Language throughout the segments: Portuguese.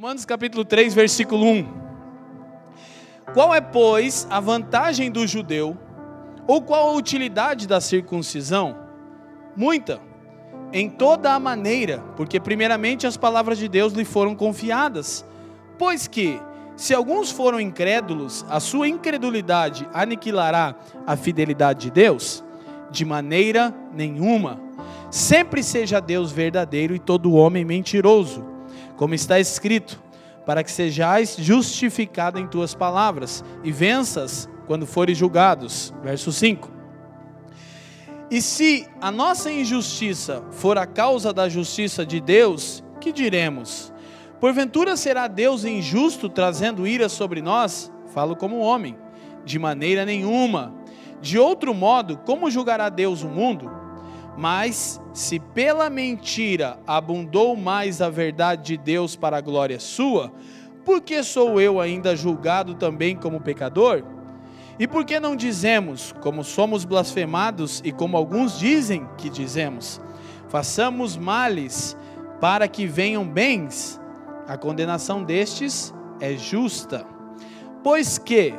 Romanos capítulo 3, versículo 1. Qual é, pois, a vantagem do judeu, ou qual a utilidade da circuncisão? Muita, em toda a maneira, porque primeiramente as palavras de Deus lhe foram confiadas. Pois que, se alguns foram incrédulos, a sua incredulidade aniquilará a fidelidade de Deus? De maneira nenhuma. Sempre seja Deus verdadeiro e todo homem mentiroso como está escrito, para que sejais justificado em tuas palavras e venças quando fores julgados. Verso 5. E se a nossa injustiça for a causa da justiça de Deus, que diremos? Porventura será Deus injusto trazendo ira sobre nós? Falo como homem, de maneira nenhuma. De outro modo, como julgará Deus o mundo? Mas se pela mentira abundou mais a verdade de Deus para a glória sua, por que sou eu ainda julgado também como pecador? E por que não dizemos, como somos blasfemados e como alguns dizem que dizemos, façamos males para que venham bens? A condenação destes é justa. Pois que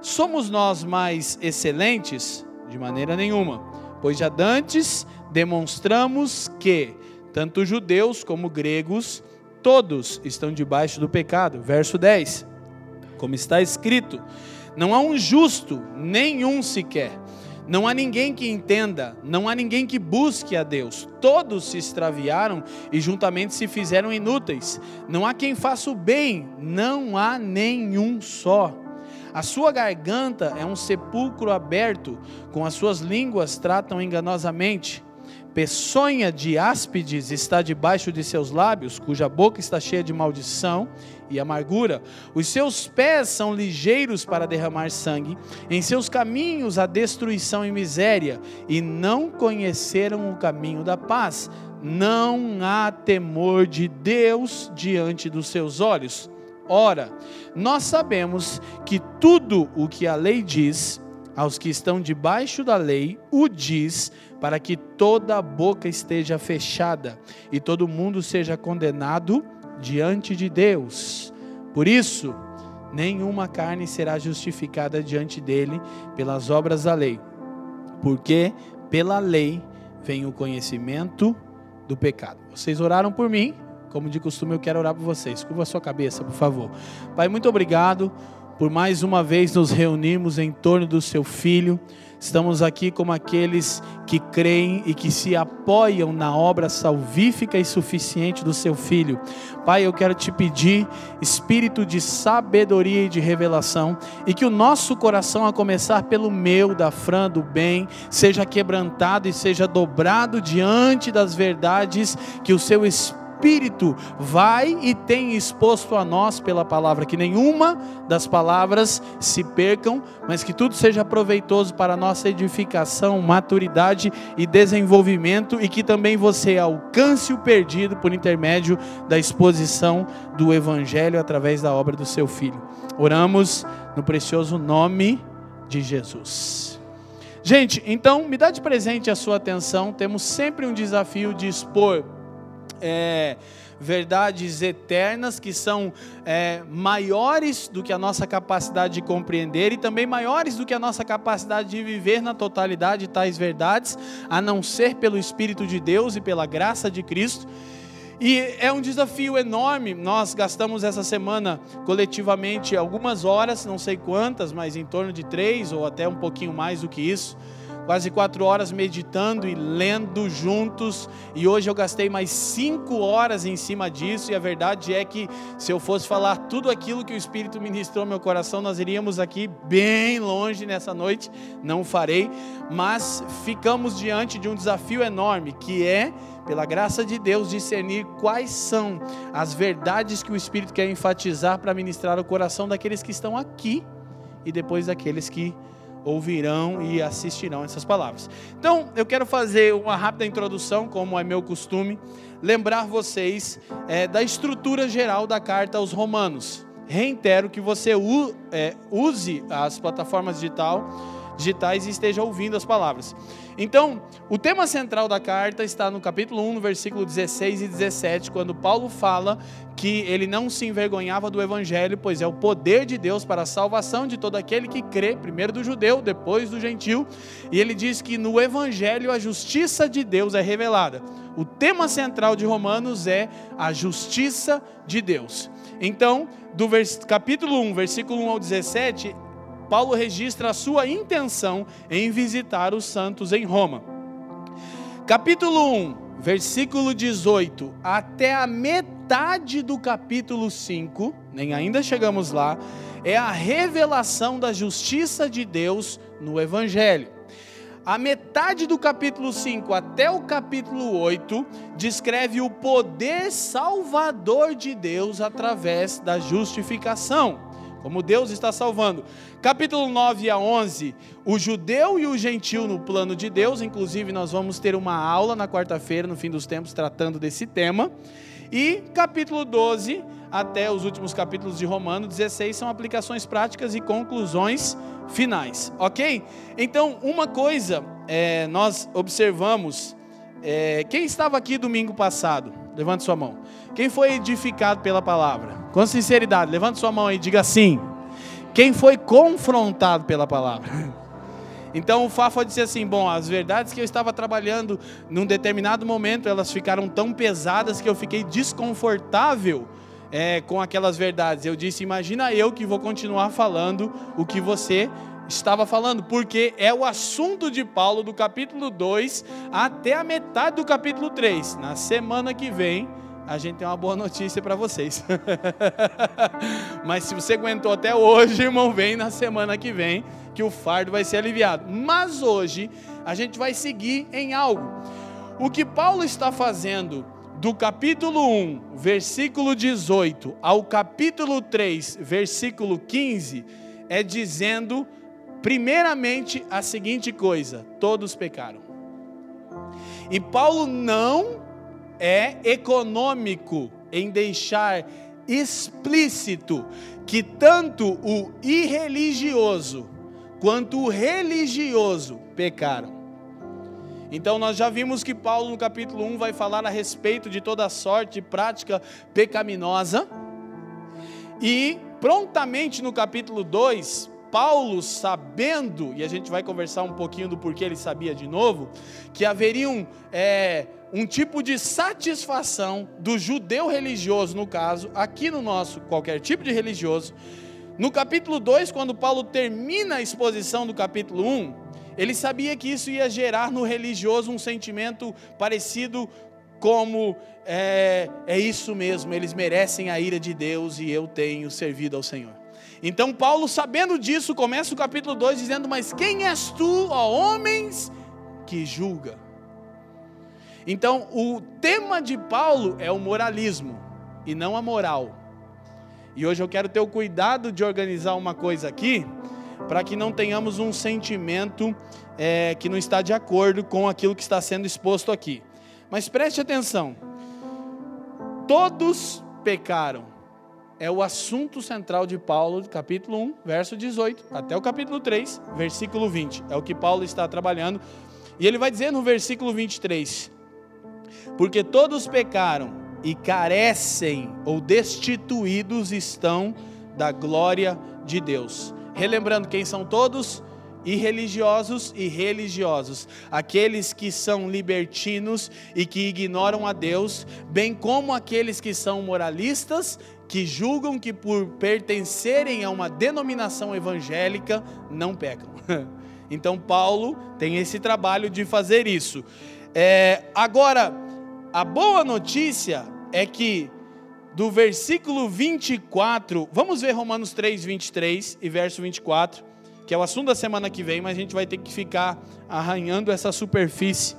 somos nós mais excelentes? De maneira nenhuma, pois já dantes demonstramos que tanto judeus como gregos, todos estão debaixo do pecado. Verso 10. Como está escrito: Não há um justo, nenhum sequer. Não há ninguém que entenda, não há ninguém que busque a Deus. Todos se extraviaram e juntamente se fizeram inúteis. Não há quem faça o bem, não há nenhum só. A sua garganta é um sepulcro aberto, com as suas línguas tratam enganosamente peçonha de áspides está debaixo de seus lábios, cuja boca está cheia de maldição e amargura. Os seus pés são ligeiros para derramar sangue, em seus caminhos há destruição e miséria, e não conheceram o caminho da paz. Não há temor de Deus diante dos seus olhos. Ora, nós sabemos que tudo o que a lei diz, aos que estão debaixo da lei, o diz para que toda boca esteja fechada e todo mundo seja condenado diante de Deus. Por isso, nenhuma carne será justificada diante dele pelas obras da lei, porque pela lei vem o conhecimento do pecado. Vocês oraram por mim, como de costume eu quero orar por vocês. Curva a sua cabeça, por favor. Pai, muito obrigado por mais uma vez nos reunirmos em torno do seu filho. Estamos aqui como aqueles que creem e que se apoiam na obra salvífica e suficiente do seu filho. Pai, eu quero te pedir espírito de sabedoria e de revelação e que o nosso coração, a começar pelo meu, da Fran, do bem, seja quebrantado e seja dobrado diante das verdades que o seu espírito Espírito vai e tem exposto a nós pela palavra, que nenhuma das palavras se percam, mas que tudo seja proveitoso para nossa edificação, maturidade e desenvolvimento, e que também você alcance o perdido por intermédio da exposição do Evangelho através da obra do seu Filho. Oramos no precioso nome de Jesus. Gente, então me dá de presente a sua atenção. Temos sempre um desafio de expor é, verdades eternas que são é, maiores do que a nossa capacidade de compreender e também maiores do que a nossa capacidade de viver na totalidade tais verdades, a não ser pelo Espírito de Deus e pela graça de Cristo. E é um desafio enorme. Nós gastamos essa semana coletivamente algumas horas, não sei quantas, mas em torno de três ou até um pouquinho mais do que isso quase quatro horas meditando e lendo juntos. E hoje eu gastei mais cinco horas em cima disso. E a verdade é que se eu fosse falar tudo aquilo que o Espírito ministrou no meu coração, nós iríamos aqui bem longe nessa noite. Não farei, mas ficamos diante de um desafio enorme que é pela graça de Deus, discernir quais são as verdades que o Espírito quer enfatizar para ministrar o coração daqueles que estão aqui e depois daqueles que ouvirão e assistirão essas palavras. Então, eu quero fazer uma rápida introdução, como é meu costume, lembrar vocês é, da estrutura geral da carta aos Romanos. Reitero que você é, use as plataformas digital digitais e esteja ouvindo as palavras. Então, o tema central da carta está no capítulo 1, no versículo 16 e 17, quando Paulo fala que ele não se envergonhava do evangelho, pois é o poder de Deus para a salvação de todo aquele que crê, primeiro do judeu, depois do gentil. E ele diz que no evangelho a justiça de Deus é revelada. O tema central de Romanos é a justiça de Deus. Então, do capítulo 1, versículo 1 ao 17, Paulo registra a sua intenção em visitar os santos em Roma. Capítulo 1, versículo 18 até a metade do capítulo 5, nem ainda chegamos lá, é a revelação da justiça de Deus no Evangelho. A metade do capítulo 5 até o capítulo 8 descreve o poder salvador de Deus através da justificação como Deus está salvando. Capítulo 9 a 11, o judeu e o gentil no plano de Deus, inclusive nós vamos ter uma aula na quarta-feira, no fim dos tempos, tratando desse tema. E capítulo 12 até os últimos capítulos de Romano 16 são aplicações práticas e conclusões finais, ok? Então, uma coisa é, nós observamos, é, quem estava aqui domingo passado? Levante sua mão. Quem foi edificado pela palavra? Com sinceridade, levante sua mão e diga sim. Quem foi confrontado pela palavra? Então o Fafa disse assim: Bom, as verdades que eu estava trabalhando num determinado momento, elas ficaram tão pesadas que eu fiquei desconfortável é, com aquelas verdades. Eu disse: Imagina eu que vou continuar falando o que você estava falando, porque é o assunto de Paulo do capítulo 2 até a metade do capítulo 3. Na semana que vem, a gente tem uma boa notícia para vocês. Mas se você aguentou até hoje, irmão, vem na semana que vem que o fardo vai ser aliviado. Mas hoje a gente vai seguir em algo. O que Paulo está fazendo do capítulo 1, versículo 18, ao capítulo 3, versículo 15, é dizendo, primeiramente, a seguinte coisa: todos pecaram. E Paulo não é econômico em deixar explícito que tanto o irreligioso quanto o religioso pecaram. Então nós já vimos que Paulo no capítulo 1 vai falar a respeito de toda sorte de prática pecaminosa. E prontamente no capítulo 2, Paulo, sabendo, e a gente vai conversar um pouquinho do porquê ele sabia de novo, que haveriam é, um tipo de satisfação do judeu religioso, no caso, aqui no nosso, qualquer tipo de religioso. No capítulo 2, quando Paulo termina a exposição do capítulo 1, um, ele sabia que isso ia gerar no religioso um sentimento parecido como é, é isso mesmo, eles merecem a ira de Deus e eu tenho servido ao Senhor. Então, Paulo, sabendo disso, começa o capítulo 2 dizendo: Mas quem és tu, ó homens, que julga? Então, o tema de Paulo é o moralismo e não a moral. E hoje eu quero ter o cuidado de organizar uma coisa aqui, para que não tenhamos um sentimento é, que não está de acordo com aquilo que está sendo exposto aqui. Mas preste atenção: todos pecaram. É o assunto central de Paulo, capítulo 1, verso 18, até o capítulo 3, versículo 20. É o que Paulo está trabalhando. E ele vai dizer no versículo 23: porque todos pecaram e carecem ou destituídos estão da glória de Deus. Relembrando quem são todos? irreligiosos e religiosos, aqueles que são libertinos e que ignoram a Deus, bem como aqueles que são moralistas, que julgam que por pertencerem a uma denominação evangélica não pecam. Então Paulo tem esse trabalho de fazer isso. É, agora, a boa notícia é que do versículo 24, vamos ver Romanos 3, 23 e verso 24, que é o assunto da semana que vem, mas a gente vai ter que ficar arranhando essa superfície.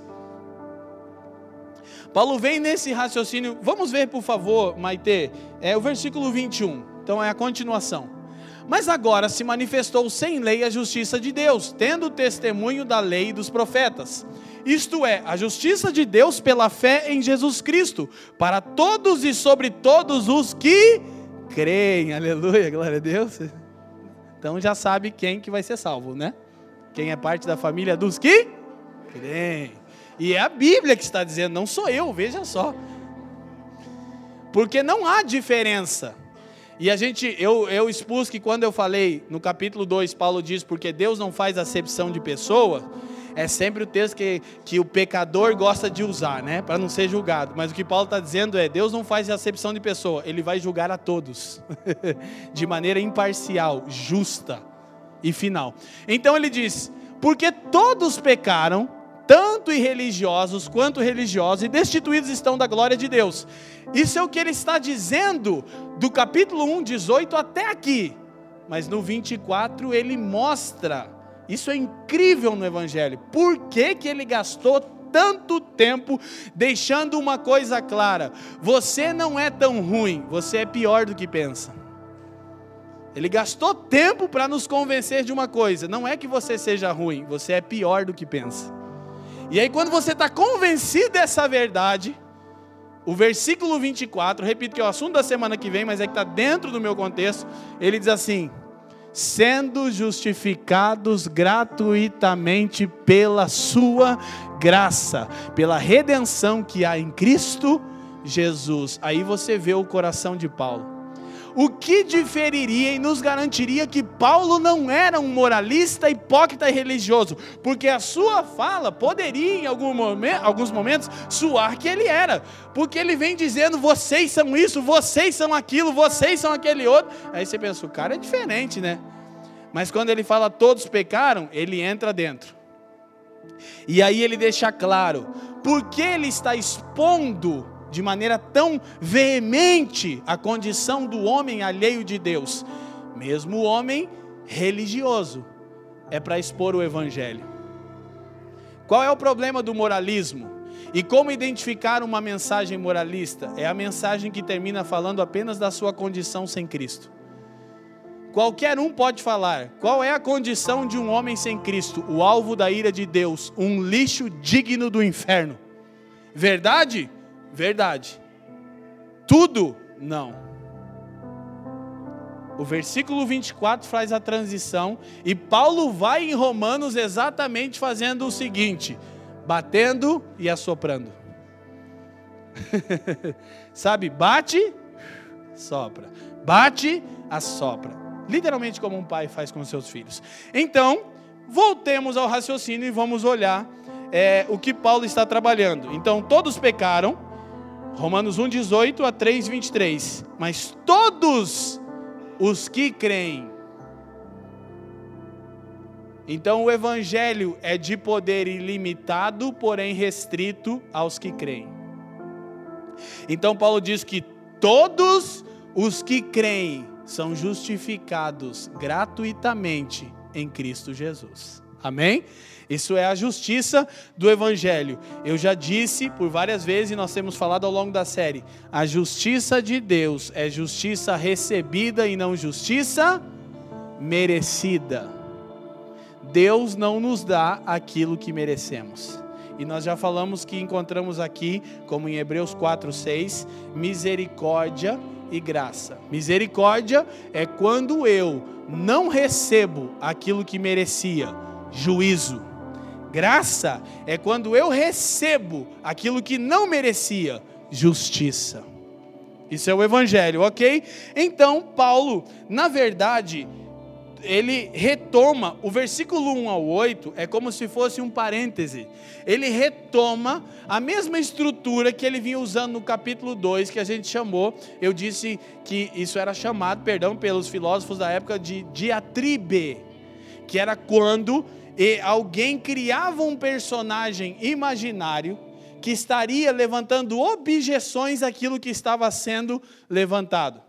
Paulo vem nesse raciocínio, vamos ver por favor, Maite, é o versículo 21, então é a continuação. Mas agora se manifestou sem lei a justiça de Deus, tendo testemunho da lei e dos profetas. Isto é, a justiça de Deus pela fé em Jesus Cristo, para todos e sobre todos os que creem. Aleluia, glória a Deus. Então já sabe quem que vai ser salvo, né? Quem é parte da família dos que creem. E é a Bíblia que está dizendo, não sou eu, veja só. Porque não há diferença. E a gente, eu, eu expus que quando eu falei no capítulo 2, Paulo diz, porque Deus não faz acepção de pessoa, é sempre o texto que, que o pecador gosta de usar, né? Para não ser julgado. Mas o que Paulo está dizendo é: Deus não faz acepção de pessoa, ele vai julgar a todos, de maneira imparcial, justa e final. Então ele diz: porque todos pecaram, tanto irreligiosos quanto religiosos, e destituídos estão da glória de Deus. Isso é o que ele está dizendo do capítulo 1, 18 até aqui. Mas no 24 ele mostra isso é incrível no Evangelho. Por que, que ele gastou tanto tempo deixando uma coisa clara? Você não é tão ruim, você é pior do que pensa. Ele gastou tempo para nos convencer de uma coisa: não é que você seja ruim, você é pior do que pensa. E aí, quando você está convencido dessa verdade, o versículo 24, repito que é o assunto da semana que vem, mas é que está dentro do meu contexto, ele diz assim: sendo justificados gratuitamente pela Sua graça, pela redenção que há em Cristo Jesus. Aí você vê o coração de Paulo. O que diferiria e nos garantiria que Paulo não era um moralista, hipócrita e religioso? Porque a sua fala poderia, em algum momento, alguns momentos, soar que ele era. Porque ele vem dizendo: vocês são isso, vocês são aquilo, vocês são aquele outro. Aí você pensa: o cara é diferente, né? Mas quando ele fala todos pecaram, ele entra dentro. E aí ele deixa claro, porque ele está expondo de maneira tão veemente a condição do homem alheio de Deus, mesmo o homem religioso, é para expor o evangelho. Qual é o problema do moralismo? E como identificar uma mensagem moralista? É a mensagem que termina falando apenas da sua condição sem Cristo. Qualquer um pode falar. Qual é a condição de um homem sem Cristo? O alvo da ira de Deus, um lixo digno do inferno. Verdade? Verdade. Tudo? Não. O versículo 24 faz a transição e Paulo vai em Romanos exatamente fazendo o seguinte: batendo e assoprando. Sabe, bate, sopra. Bate, assopra. Literalmente como um pai faz com seus filhos. Então, voltemos ao raciocínio e vamos olhar é, o que Paulo está trabalhando. Então, todos pecaram, Romanos 1, 18 a 3, 23. Mas todos os que creem. Então, o evangelho é de poder ilimitado, porém restrito aos que creem. Então, Paulo diz que todos os que creem são justificados gratuitamente em Cristo Jesus. Amém? Isso é a justiça do Evangelho. Eu já disse por várias vezes e nós temos falado ao longo da série: a justiça de Deus é justiça recebida e não justiça merecida. Deus não nos dá aquilo que merecemos. E nós já falamos que encontramos aqui, como em Hebreus 4:6, misericórdia e graça. Misericórdia é quando eu não recebo aquilo que merecia, juízo. Graça é quando eu recebo aquilo que não merecia, justiça. Isso é o evangelho, ok? Então, Paulo, na verdade, ele retoma, o versículo 1 ao 8 é como se fosse um parêntese. Ele retoma a mesma estrutura que ele vinha usando no capítulo 2, que a gente chamou, eu disse que isso era chamado, perdão, pelos filósofos da época de diatribe, que era quando alguém criava um personagem imaginário que estaria levantando objeções àquilo que estava sendo levantado.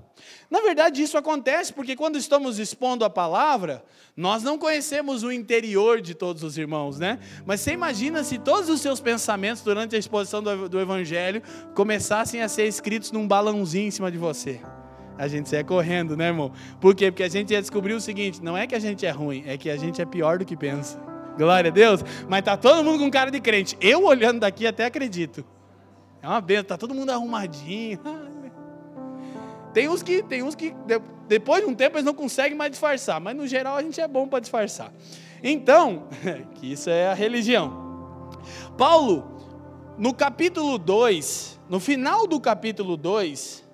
Na verdade, isso acontece porque quando estamos expondo a palavra, nós não conhecemos o interior de todos os irmãos, né? Mas você imagina se todos os seus pensamentos durante a exposição do, do Evangelho começassem a ser escritos num balãozinho em cima de você. A gente saia correndo, né, irmão? Por quê? Porque a gente ia descobrir o seguinte: não é que a gente é ruim, é que a gente é pior do que pensa. Glória a Deus. Mas tá todo mundo com cara de crente. Eu olhando daqui até acredito. É uma benção, tá todo mundo arrumadinho. Tem uns que, tem uns que depois de um tempo eles não conseguem mais disfarçar, mas no geral a gente é bom para disfarçar. Então, que isso é a religião. Paulo, no capítulo 2, no final do capítulo 2,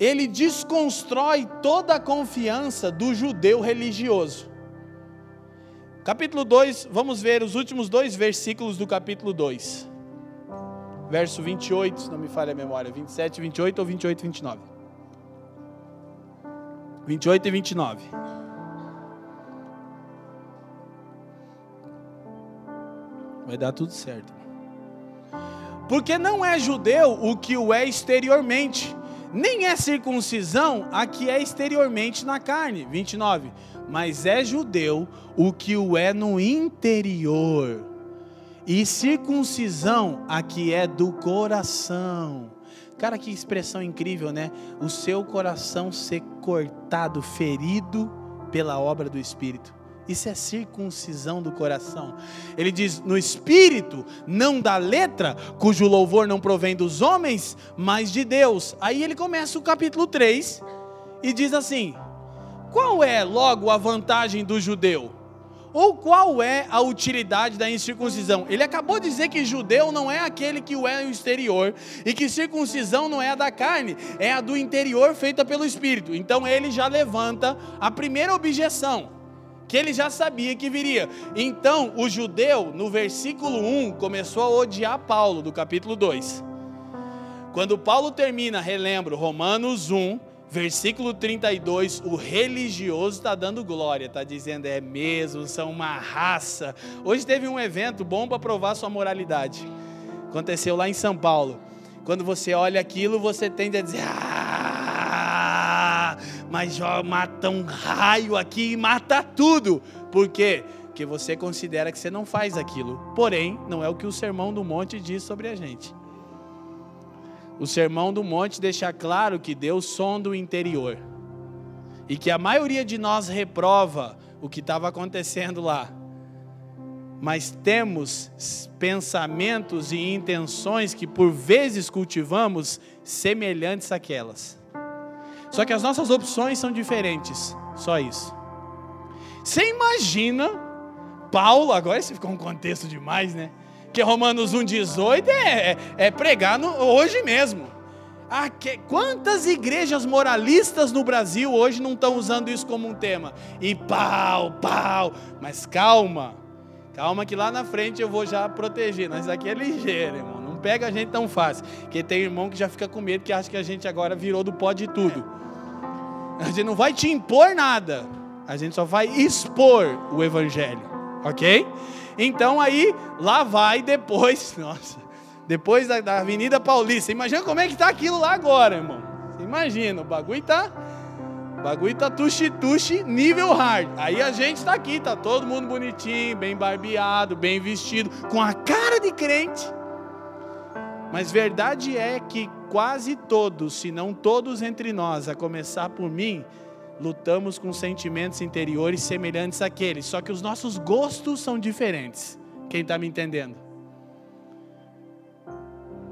ele desconstrói toda a confiança do judeu religioso. Capítulo 2, vamos ver os últimos dois versículos do capítulo 2. Verso 28, se não me falha a memória, 27, 28 ou 28, 29. 28 e 29. Vai dar tudo certo. Porque não é judeu o que o é exteriormente, nem é circuncisão a que é exteriormente na carne. 29. Mas é judeu o que o é no interior, e circuncisão a que é do coração. Cara, que expressão incrível, né? O seu coração ser cortado, ferido pela obra do Espírito. Isso é circuncisão do coração. Ele diz: no espírito, não da letra, cujo louvor não provém dos homens, mas de Deus. Aí ele começa o capítulo 3 e diz assim: qual é logo a vantagem do judeu? Ou qual é a utilidade da incircuncisão? Ele acabou de dizer que judeu não é aquele que o é no exterior, e que circuncisão não é a da carne, é a do interior feita pelo Espírito. Então ele já levanta a primeira objeção que ele já sabia que viria. Então, o judeu, no versículo 1, começou a odiar Paulo, do capítulo 2. Quando Paulo termina, relembro, Romanos 1, versículo 32, o religioso está dando glória, está dizendo, é mesmo, são uma raça. Hoje teve um evento bom para provar sua moralidade. Aconteceu lá em São Paulo. Quando você olha aquilo, você tende a dizer, ah, mas ó, mata um raio aqui e mata tudo. Por quê? Porque você considera que você não faz aquilo. Porém, não é o que o Sermão do Monte diz sobre a gente. O Sermão do Monte deixa claro que Deus sonda o interior. E que a maioria de nós reprova o que estava acontecendo lá. Mas temos pensamentos e intenções que por vezes cultivamos semelhantes àquelas. Só que as nossas opções são diferentes. Só isso. Você imagina Paulo, agora esse ficou um contexto demais, né? Que Romanos 1,18 é, é, é pregar no, hoje mesmo. Ah, que, quantas igrejas moralistas no Brasil hoje não estão usando isso como um tema? E pau, pau. Mas calma, calma que lá na frente eu vou já proteger. Mas aqui é ligeiro, irmão. Pega a gente tão fácil. Porque tem irmão que já fica com medo que acha que a gente agora virou do pó de tudo. A gente não vai te impor nada. A gente só vai expor o evangelho, ok? Então aí lá vai depois, nossa, depois da, da Avenida Paulista. Imagina como é que tá aquilo lá agora, irmão. Imagina, o bagulho tá bagulho tá tuxi-tuxi nível hard. Aí a gente tá aqui, tá todo mundo bonitinho, bem barbeado, bem vestido, com a cara de crente. Mas verdade é que quase todos, se não todos entre nós, a começar por mim, lutamos com sentimentos interiores semelhantes àqueles, só que os nossos gostos são diferentes. Quem está me entendendo?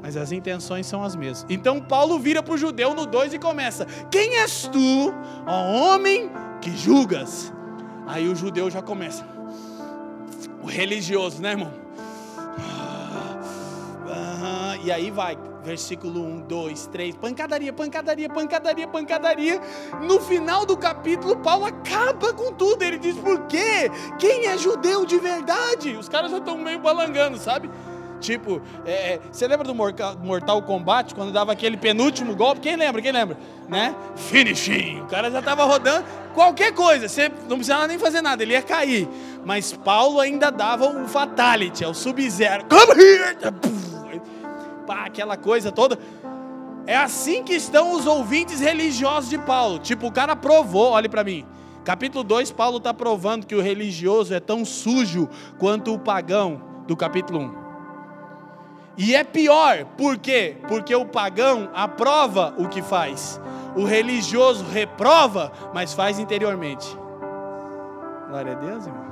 Mas as intenções são as mesmas. Então Paulo vira para o judeu no 2 e começa: Quem és tu, ó homem, que julgas? Aí o judeu já começa. O religioso, né, irmão? E aí vai versículo 1, 2, 3, pancadaria, pancadaria, pancadaria, pancadaria. No final do capítulo, Paulo acaba com tudo. Ele diz: por quê? Quem é judeu de verdade? Os caras já estão meio balangando, sabe? Tipo, é, é você lembra do Mortal Kombat, quando dava aquele penúltimo golpe? Quem lembra? Quem lembra? Né? Finishing. O cara já estava rodando qualquer coisa, você não precisava nem fazer nada, ele ia cair. Mas Paulo ainda dava o Fatality, é o Sub-Zero. Come here! Pá, aquela coisa toda. É assim que estão os ouvintes religiosos de Paulo. Tipo, o cara provou, olhe para mim. Capítulo 2, Paulo está provando que o religioso é tão sujo quanto o pagão do capítulo 1. Um. E é pior, por quê? Porque o pagão aprova o que faz. O religioso reprova, mas faz interiormente. Glória a Deus, irmão.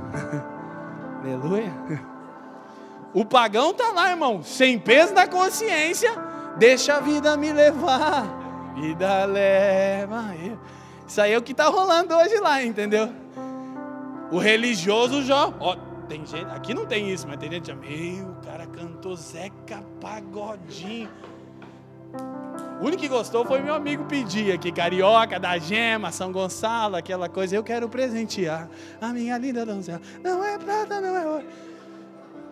Aleluia. O pagão está lá, irmão, sem peso na consciência, deixa a vida me levar, vida leva. Isso aí é o que está rolando hoje lá, entendeu? O religioso já. Ó, tem gente. Aqui não tem isso, mas tem gente. Meu, o cara cantou Zeca Pagodinho. O único que gostou foi meu amigo pedir aqui, Carioca, da Gema, São Gonçalo, aquela coisa. Eu quero presentear a minha linda donzela. Não é prata, não é ouro.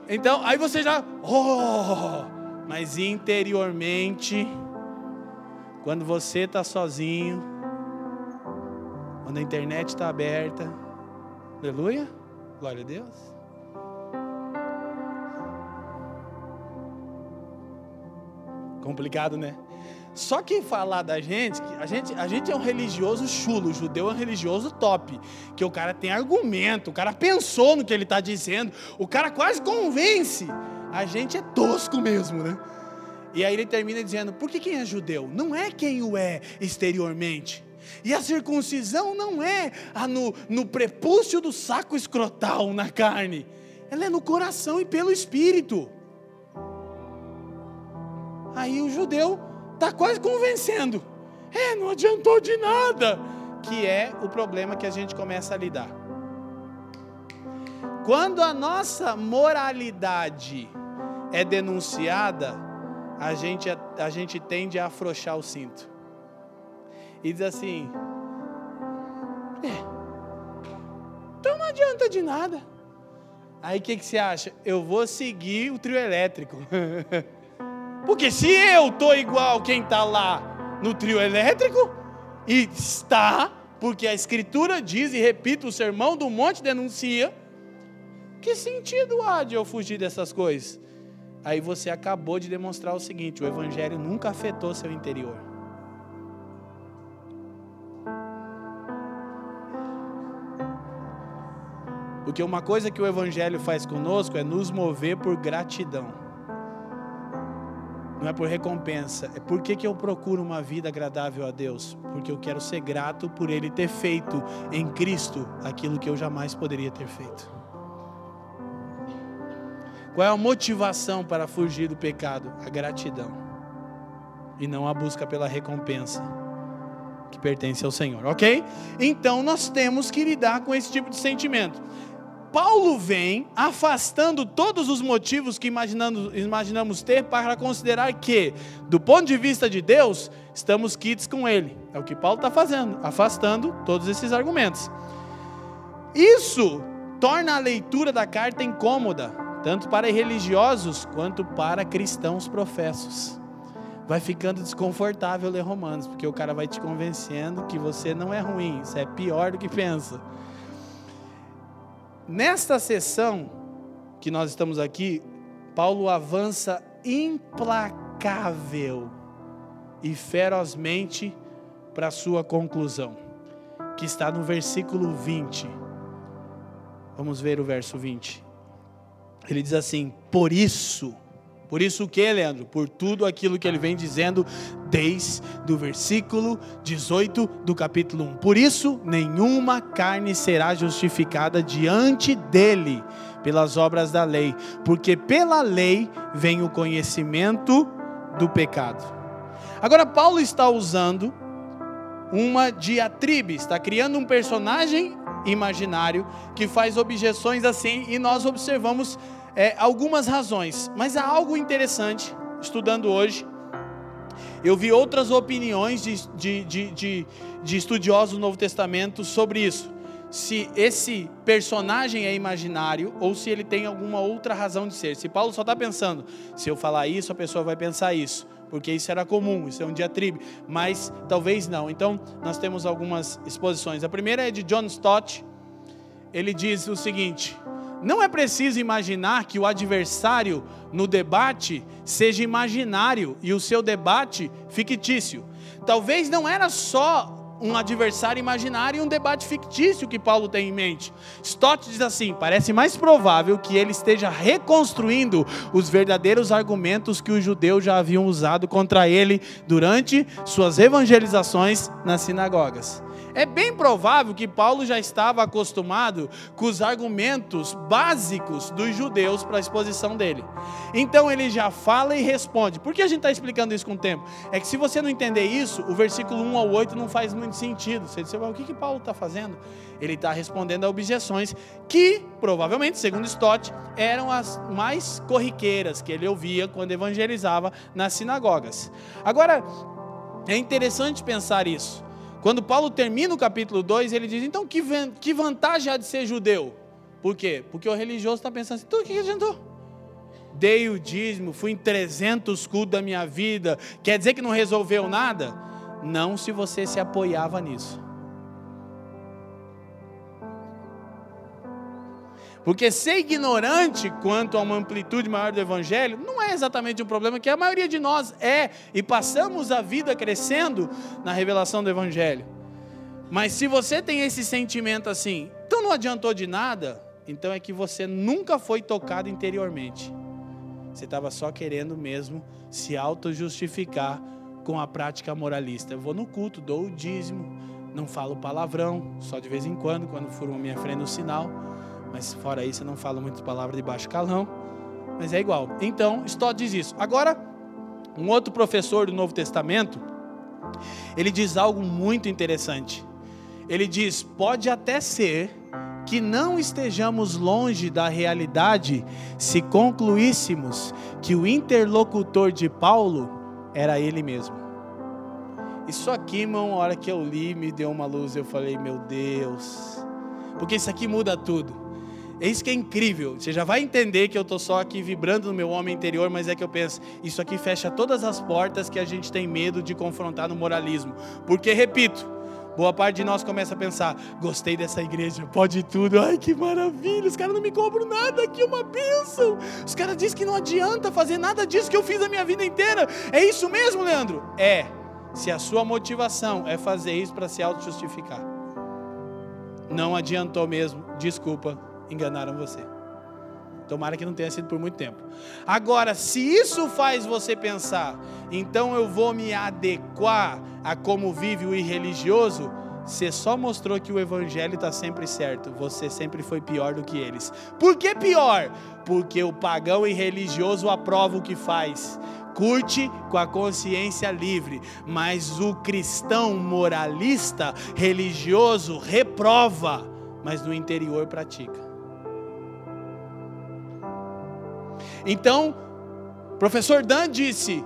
Então, aí você já. Oh! Mas interiormente, quando você está sozinho, quando a internet está aberta, aleluia, glória a Deus. Complicado, né? Só que falar da gente, a gente, a gente é um religioso chulo, o judeu é um religioso top, que o cara tem argumento, o cara pensou no que ele está dizendo, o cara quase convence. A gente é tosco mesmo, né? E aí ele termina dizendo: por que quem é judeu? Não é quem o é exteriormente. E a circuncisão não é no, no prepúcio do saco escrotal na carne, ela é no coração e pelo espírito. Aí o judeu está quase convencendo. É, não adiantou de nada. Que é o problema que a gente começa a lidar. Quando a nossa moralidade é denunciada, a gente, a gente tende a afrouxar o cinto. E diz assim: é, então não adianta de nada. Aí o que, que você acha? Eu vou seguir o trio elétrico. Porque se eu estou igual quem está lá no trio elétrico, e está, porque a Escritura diz, e repito, o sermão do monte denuncia, que sentido há de eu fugir dessas coisas? Aí você acabou de demonstrar o seguinte: o Evangelho nunca afetou seu interior. Porque uma coisa que o Evangelho faz conosco é nos mover por gratidão não é por recompensa. É por que, que eu procuro uma vida agradável a Deus? Porque eu quero ser grato por Ele ter feito em Cristo aquilo que eu jamais poderia ter feito. Qual é a motivação para fugir do pecado? A gratidão. E não a busca pela recompensa que pertence ao Senhor, ok? Então nós temos que lidar com esse tipo de sentimento. Paulo vem afastando todos os motivos que imaginamos, ter para considerar que, do ponto de vista de Deus, estamos quites com Ele. É o que Paulo está fazendo, afastando todos esses argumentos. Isso torna a leitura da carta incômoda, tanto para religiosos quanto para cristãos professos. Vai ficando desconfortável ler Romanos, porque o cara vai te convencendo que você não é ruim, isso é pior do que pensa. Nesta sessão que nós estamos aqui, Paulo avança implacável e ferozmente para sua conclusão, que está no versículo 20. Vamos ver o verso 20. Ele diz assim: Por isso, por isso o que, Leandro? Por tudo aquilo que ele vem dizendo desde o versículo 18 do capítulo 1. Por isso, nenhuma carne será justificada diante dele pelas obras da lei, porque pela lei vem o conhecimento do pecado. Agora, Paulo está usando uma diatribe, está criando um personagem imaginário que faz objeções assim, e nós observamos é, algumas razões, mas há algo interessante, estudando hoje. Eu vi outras opiniões de, de, de, de, de estudiosos do Novo Testamento sobre isso. Se esse personagem é imaginário ou se ele tem alguma outra razão de ser. Se Paulo só está pensando, se eu falar isso, a pessoa vai pensar isso, porque isso era comum, isso é um diatribe, mas talvez não. Então, nós temos algumas exposições. A primeira é de John Stott. Ele diz o seguinte: não é preciso imaginar que o adversário no debate seja imaginário e o seu debate fictício. Talvez não era só um adversário imaginário e um debate fictício que Paulo tem em mente. Stott diz assim: parece mais provável que ele esteja reconstruindo os verdadeiros argumentos que os judeus já haviam usado contra ele durante suas evangelizações nas sinagogas. É bem provável que Paulo já estava acostumado com os argumentos básicos dos judeus para a exposição dele. Então ele já fala e responde. Por que a gente está explicando isso com o tempo? É que se você não entender isso, o versículo 1 ao 8 não faz muito sentido. Você diz, o que, que Paulo está fazendo? Ele está respondendo a objeções que, provavelmente, segundo Stott, eram as mais corriqueiras que ele ouvia quando evangelizava nas sinagogas. Agora, é interessante pensar isso. Quando Paulo termina o capítulo 2, ele diz: então que, que vantagem há de ser judeu? Por quê? Porque o religioso está pensando assim: então o que adiantou? Dei o dízimo, fui em 300 cultos da minha vida, quer dizer que não resolveu nada? Não se você se apoiava nisso. Porque ser ignorante quanto a uma amplitude maior do Evangelho não é exatamente um problema que a maioria de nós é e passamos a vida crescendo na revelação do Evangelho. Mas se você tem esse sentimento assim, então não adiantou de nada, então é que você nunca foi tocado interiormente. Você estava só querendo mesmo se auto-justificar com a prática moralista. Eu vou no culto, dou o dízimo, não falo palavrão, só de vez em quando, quando uma minha frente no sinal mas fora isso eu não falo muitas palavras de baixo calão, mas é igual. Então, Stott diz isso. Agora, um outro professor do Novo Testamento, ele diz algo muito interessante. Ele diz: pode até ser que não estejamos longe da realidade se concluíssemos que o interlocutor de Paulo era ele mesmo. Isso aqui, irmão, a hora que eu li, me deu uma luz. Eu falei, meu Deus, porque isso aqui muda tudo. É isso que é incrível. Você já vai entender que eu estou só aqui vibrando no meu homem interior, mas é que eu penso, isso aqui fecha todas as portas que a gente tem medo de confrontar no moralismo. Porque, repito, boa parte de nós começa a pensar: gostei dessa igreja, pode tudo, ai que maravilha, os caras não me cobram nada, é uma bênção. Os caras dizem que não adianta fazer nada disso que eu fiz a minha vida inteira. É isso mesmo, Leandro? É, se a sua motivação é fazer isso para se auto-justificar. Não adiantou mesmo, desculpa, enganaram você. Tomara que não tenha sido por muito tempo. Agora, se isso faz você pensar, então eu vou me adequar a como vive o irreligioso, você só mostrou que o evangelho está sempre certo. Você sempre foi pior do que eles. Por que pior? Porque o pagão e religioso aprova o que faz. Curte com a consciência livre, mas o cristão moralista, religioso, reprova, mas no interior pratica. Então, professor Dan disse: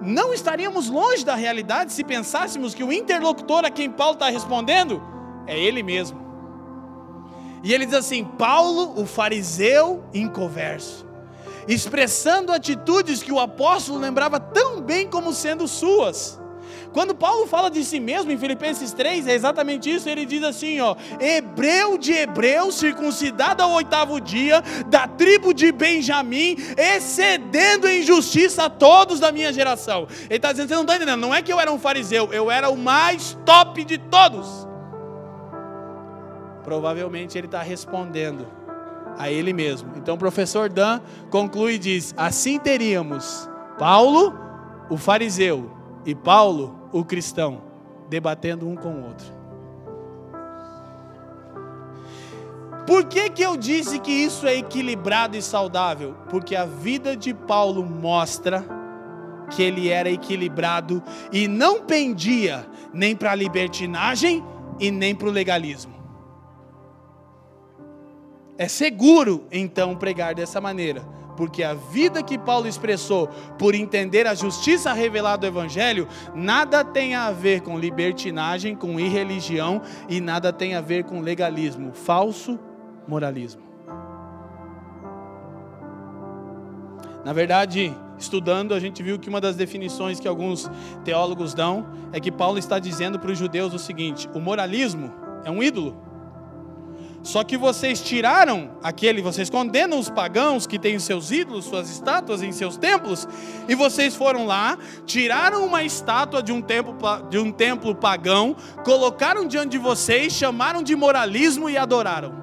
não estaríamos longe da realidade se pensássemos que o interlocutor a quem Paulo está respondendo é ele mesmo. E ele diz assim: Paulo, o fariseu inconverso, expressando atitudes que o apóstolo lembrava tão bem como sendo suas. Quando Paulo fala de si mesmo em Filipenses 3, é exatamente isso. Ele diz assim: ó, hebreu de hebreu, circuncidado ao oitavo dia, da tribo de Benjamim, excedendo em justiça a todos da minha geração. Ele está dizendo: você não está entendendo, não é que eu era um fariseu, eu era o mais top de todos. Provavelmente ele está respondendo a ele mesmo. Então o professor Dan conclui e diz: assim teríamos Paulo, o fariseu, e Paulo, o cristão, debatendo um com o outro. Por que, que eu disse que isso é equilibrado e saudável? Porque a vida de Paulo mostra que ele era equilibrado e não pendia nem para a libertinagem e nem para o legalismo. É seguro, então, pregar dessa maneira porque a vida que Paulo expressou por entender a justiça revelada do Evangelho, nada tem a ver com libertinagem, com irreligião e nada tem a ver com legalismo, falso moralismo. Na verdade, estudando, a gente viu que uma das definições que alguns teólogos dão é que Paulo está dizendo para os judeus o seguinte: o moralismo é um ídolo. Só que vocês tiraram aquele, vocês condenam os pagãos que têm seus ídolos, suas estátuas em seus templos, e vocês foram lá, tiraram uma estátua de um templo, de um templo pagão, colocaram diante de vocês, chamaram de moralismo e adoraram.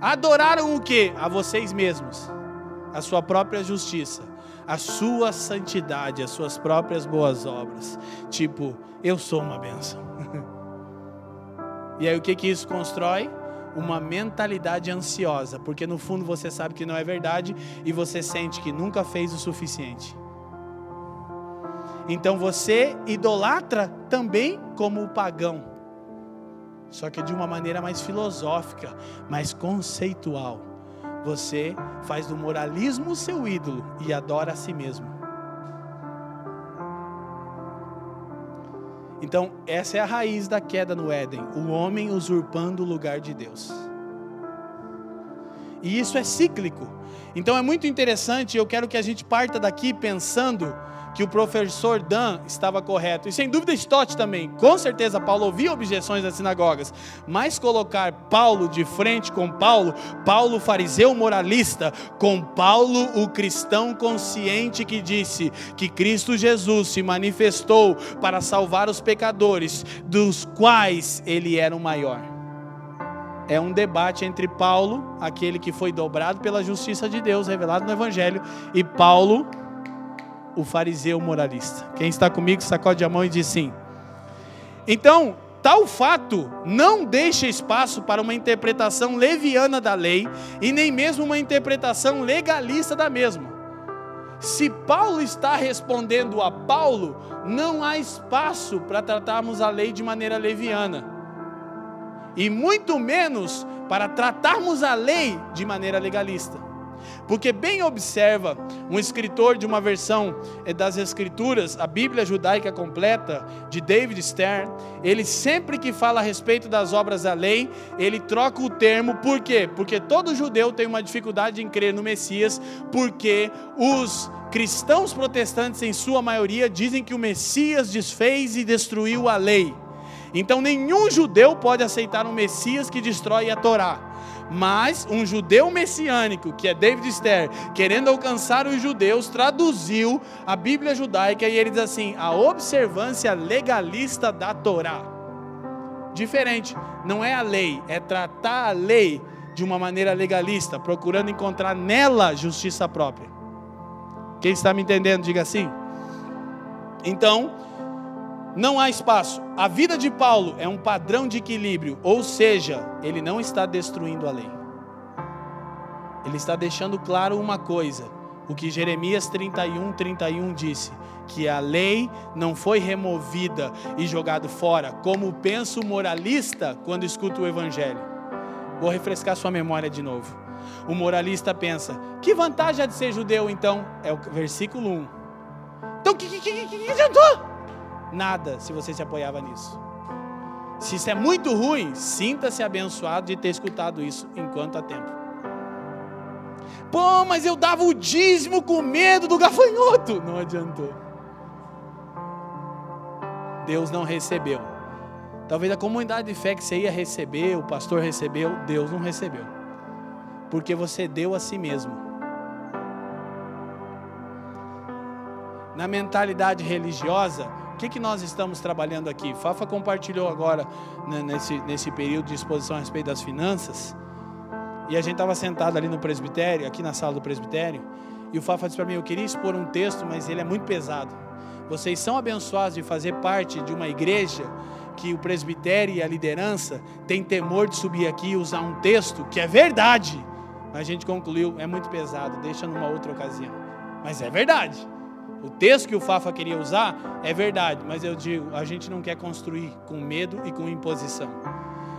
Adoraram o que? A vocês mesmos, a sua própria justiça, a sua santidade, as suas próprias boas obras. Tipo, eu sou uma benção. E aí o que, que isso constrói? Uma mentalidade ansiosa, porque no fundo você sabe que não é verdade e você sente que nunca fez o suficiente. Então você idolatra também como o pagão, só que de uma maneira mais filosófica, mais conceitual. Você faz do moralismo o seu ídolo e adora a si mesmo. Então, essa é a raiz da queda no Éden, o homem usurpando o lugar de Deus. E isso é cíclico. Então é muito interessante, eu quero que a gente parta daqui pensando que o professor Dan estava correto. E sem dúvida Stott também. Com certeza Paulo ouvia objeções das sinagogas. Mas colocar Paulo de frente com Paulo, Paulo fariseu moralista, com Paulo o cristão consciente que disse que Cristo Jesus se manifestou para salvar os pecadores, dos quais ele era o maior. É um debate entre Paulo, aquele que foi dobrado pela justiça de Deus revelado no Evangelho, e Paulo, o fariseu moralista. Quem está comigo, sacode a mão e diz sim. Então, tal fato não deixa espaço para uma interpretação leviana da lei e nem mesmo uma interpretação legalista da mesma. Se Paulo está respondendo a Paulo, não há espaço para tratarmos a lei de maneira leviana. E muito menos para tratarmos a lei de maneira legalista. Porque bem observa um escritor de uma versão eh, das escrituras, a Bíblia judaica completa, de David Stern, ele sempre que fala a respeito das obras da lei, ele troca o termo, por quê? Porque todo judeu tem uma dificuldade em crer no Messias, porque os cristãos protestantes, em sua maioria, dizem que o Messias desfez e destruiu a lei. Então nenhum judeu pode aceitar um Messias que destrói a Torá. Mas um judeu messiânico, que é David Ster, querendo alcançar os judeus, traduziu a Bíblia judaica e ele diz assim: a observância legalista da Torá. Diferente, não é a lei, é tratar a lei de uma maneira legalista, procurando encontrar nela justiça própria. Quem está me entendendo, diga assim. Então, não há espaço. A vida de Paulo é um padrão de equilíbrio, ou seja, ele não está destruindo a lei. Ele está deixando claro uma coisa, o que Jeremias 31, 31 disse, que a lei não foi removida e jogada fora, como pensa o moralista quando escuta o evangelho. Vou refrescar sua memória de novo. O moralista pensa: que vantagem há de ser judeu então? É o versículo 1. Então, que, que, que, que adiantou? Nada se você se apoiava nisso. Se isso é muito ruim, sinta-se abençoado de ter escutado isso enquanto há tempo. Pô, mas eu dava o dízimo com medo do gafanhoto. Não adiantou. Deus não recebeu. Talvez a comunidade de fé que você ia receber, o pastor recebeu, Deus não recebeu. Porque você deu a si mesmo. Na mentalidade religiosa, o que, que nós estamos trabalhando aqui? Fafa compartilhou agora, né, nesse, nesse período de exposição a respeito das finanças, e a gente estava sentado ali no presbitério, aqui na sala do presbitério, e o Fafa disse para mim: Eu queria expor um texto, mas ele é muito pesado. Vocês são abençoados de fazer parte de uma igreja que o presbitério e a liderança têm temor de subir aqui e usar um texto que é verdade. A gente concluiu: é muito pesado, deixa numa outra ocasião. Mas é verdade. O texto que o Fafa queria usar é verdade, mas eu digo, a gente não quer construir com medo e com imposição.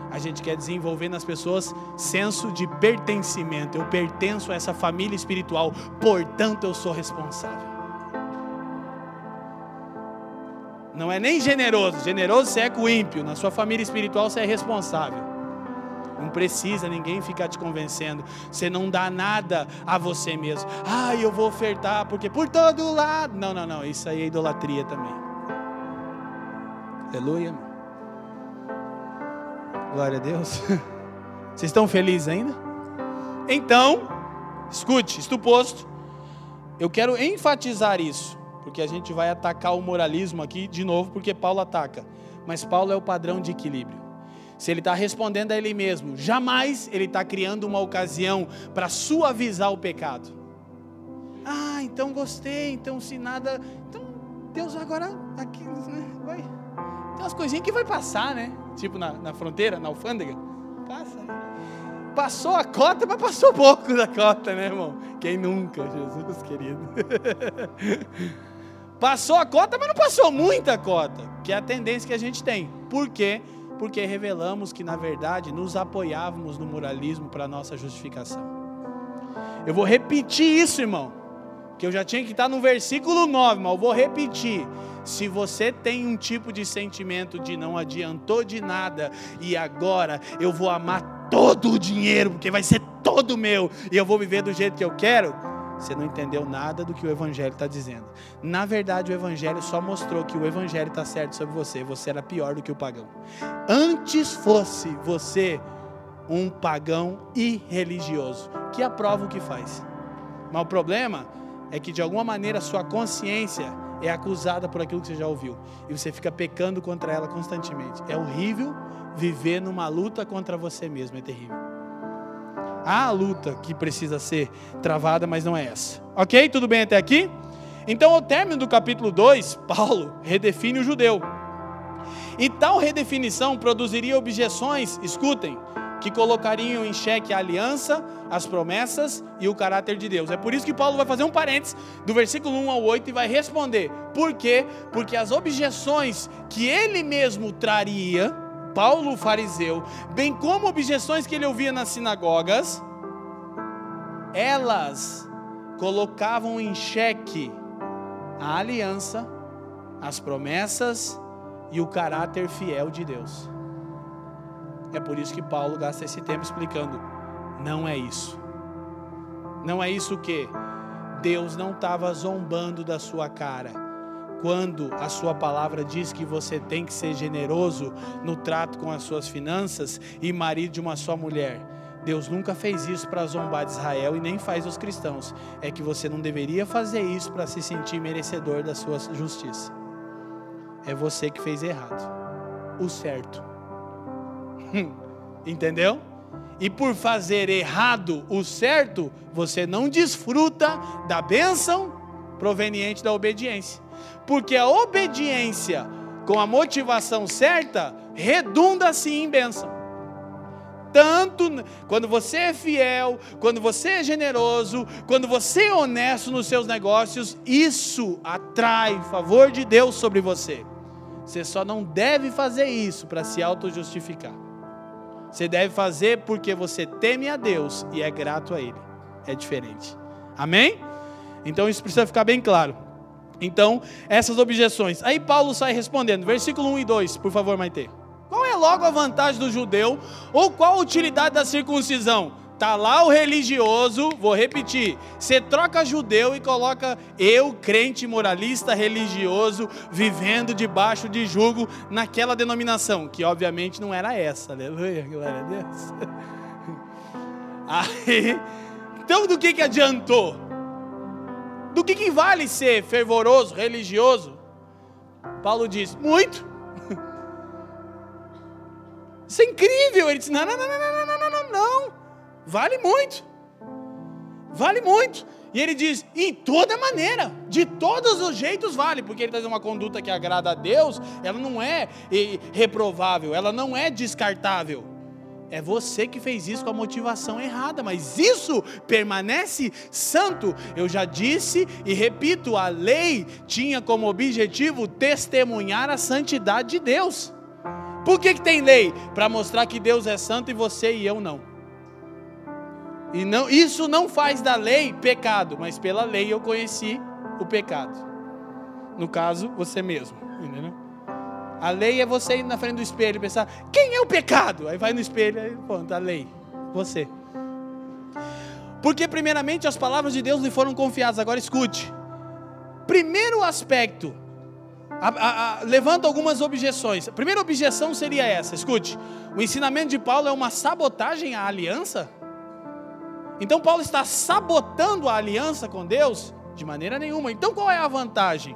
A gente quer desenvolver nas pessoas senso de pertencimento. Eu pertenço a essa família espiritual, portanto eu sou responsável. Não é nem generoso, generoso você é com o ímpio, na sua família espiritual você é responsável. Não precisa ninguém ficar te convencendo. Você não dá nada a você mesmo. Ah, eu vou ofertar porque por todo lado. Não, não, não. Isso aí é idolatria também. Aleluia. Glória a Deus. Vocês estão felizes ainda? Então, escute, isto posto, eu quero enfatizar isso, porque a gente vai atacar o moralismo aqui de novo, porque Paulo ataca. Mas Paulo é o padrão de equilíbrio se ele está respondendo a ele mesmo, jamais ele está criando uma ocasião para suavizar o pecado. Ah, então gostei, então se nada. Então Deus agora aqui, né, vai. Tem umas coisinhas que vai passar, né? Tipo na, na fronteira, na alfândega. Passa? Passou a cota, mas passou pouco da cota, né, irmão? Quem nunca, Jesus querido. passou a cota, mas não passou muita cota, que é a tendência que a gente tem. Por quê? Porque revelamos que, na verdade, nos apoiávamos no moralismo para nossa justificação. Eu vou repetir isso, irmão, que eu já tinha que estar no versículo 9, mas eu vou repetir. Se você tem um tipo de sentimento de não adiantou de nada e agora eu vou amar todo o dinheiro, porque vai ser todo meu e eu vou viver do jeito que eu quero, você não entendeu nada do que o Evangelho está dizendo. Na verdade, o Evangelho só mostrou que o Evangelho está certo sobre você. Você era pior do que o pagão. Antes fosse você um pagão irreligioso, que aprova o que faz. Mas o problema é que de alguma maneira sua consciência é acusada por aquilo que você já ouviu e você fica pecando contra ela constantemente. É horrível viver numa luta contra você mesmo, é terrível. Há a luta que precisa ser travada, mas não é essa. Ok? Tudo bem até aqui? Então, ao término do capítulo 2, Paulo redefine o judeu. E tal redefinição produziria objeções, escutem, que colocariam em xeque a aliança, as promessas e o caráter de Deus. É por isso que Paulo vai fazer um parênteses do versículo 1 ao 8 e vai responder. Por quê? Porque as objeções que ele mesmo traria, Paulo o fariseu, bem como objeções que ele ouvia nas sinagogas, elas colocavam em xeque a aliança, as promessas e o caráter fiel de Deus. É por isso que Paulo gasta esse tempo explicando: não é isso. Não é isso que Deus não estava zombando da sua cara. Quando a sua palavra diz que você tem que ser generoso no trato com as suas finanças e marido de uma só mulher. Deus nunca fez isso para zombar de Israel e nem faz os cristãos. É que você não deveria fazer isso para se sentir merecedor da sua justiça. É você que fez errado. O certo. Entendeu? E por fazer errado o certo, você não desfruta da bênção proveniente da obediência. Porque a obediência com a motivação certa redunda sim em bênção. Tanto quando você é fiel, quando você é generoso, quando você é honesto nos seus negócios, isso atrai favor de Deus sobre você. Você só não deve fazer isso para se auto-justificar. Você deve fazer porque você teme a Deus e é grato a Ele. É diferente. Amém? Então isso precisa ficar bem claro. Então, essas objeções. Aí Paulo sai respondendo, versículo 1 e 2, por favor, Maite. Qual é logo a vantagem do judeu ou qual a utilidade da circuncisão? Tá lá o religioso, vou repetir. Você troca judeu e coloca eu, crente moralista religioso, vivendo debaixo de jugo naquela denominação, que obviamente não era essa. Aleluia, glória a Deus. Aí, então do que que adiantou? Do que que vale ser fervoroso, religioso? Paulo diz: muito. Isso é incrível. Ele diz: não, não, não, não, não, não, não, não. não. Vale muito. Vale muito. E ele diz: em toda maneira, de todos os jeitos vale, porque ele está uma conduta que agrada a Deus, ela não é reprovável, ela não é descartável. É você que fez isso com a motivação errada, mas isso permanece santo. Eu já disse e repito: a lei tinha como objetivo testemunhar a santidade de Deus. Por que, que tem lei? Para mostrar que Deus é santo e você e eu não. E não, isso não faz da lei pecado, mas pela lei eu conheci o pecado. No caso, você mesmo. Entendeu? A lei é você ir na frente do espelho e pensar: quem é o pecado? Aí vai no espelho e pronto, a lei. Você. Porque, primeiramente, as palavras de Deus lhe foram confiadas. Agora escute. Primeiro aspecto, a, a, a, levanta algumas objeções. A primeira objeção seria essa: escute. O ensinamento de Paulo é uma sabotagem à aliança? Então Paulo está sabotando a aliança com Deus? De maneira nenhuma. Então qual é a vantagem?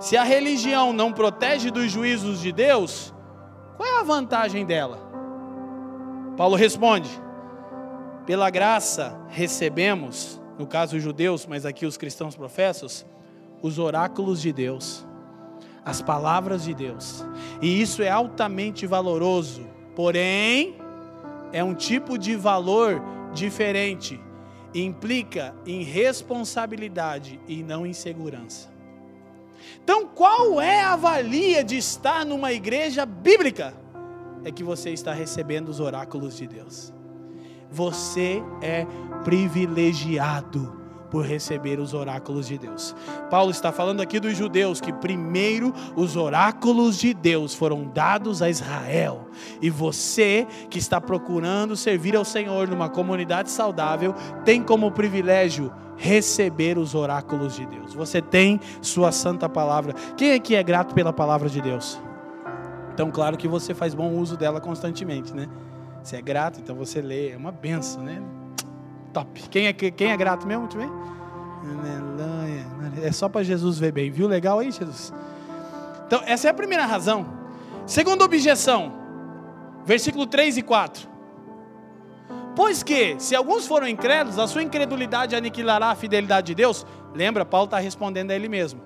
Se a religião não protege dos juízos de Deus, qual é a vantagem dela? Paulo responde: pela graça recebemos, no caso os judeus, mas aqui os cristãos professos, os oráculos de Deus. as palavras de Deus. E isso é altamente valoroso. Porém, é um tipo de valor diferente. Implica em responsabilidade e não em segurança. Então, qual é a valia de estar numa igreja bíblica? É que você está recebendo os oráculos de Deus. Você é privilegiado por receber os oráculos de Deus. Paulo está falando aqui dos judeus que primeiro os oráculos de Deus foram dados a Israel. E você que está procurando servir ao Senhor numa comunidade saudável, tem como privilégio receber os oráculos de Deus. Você tem sua santa palavra. Quem aqui é grato pela palavra de Deus? Então, claro que você faz bom uso dela constantemente, né? Você é grato, então você lê, é uma benção, né? Top. Quem é, quem é grato mesmo? Muito bem? É só para Jesus ver bem. Viu legal aí, Jesus? Então, essa é a primeira razão. Segunda objeção, versículo 3 e 4. Pois que, se alguns foram incrédulos, a sua incredulidade aniquilará a fidelidade de Deus. Lembra, Paulo está respondendo a ele mesmo.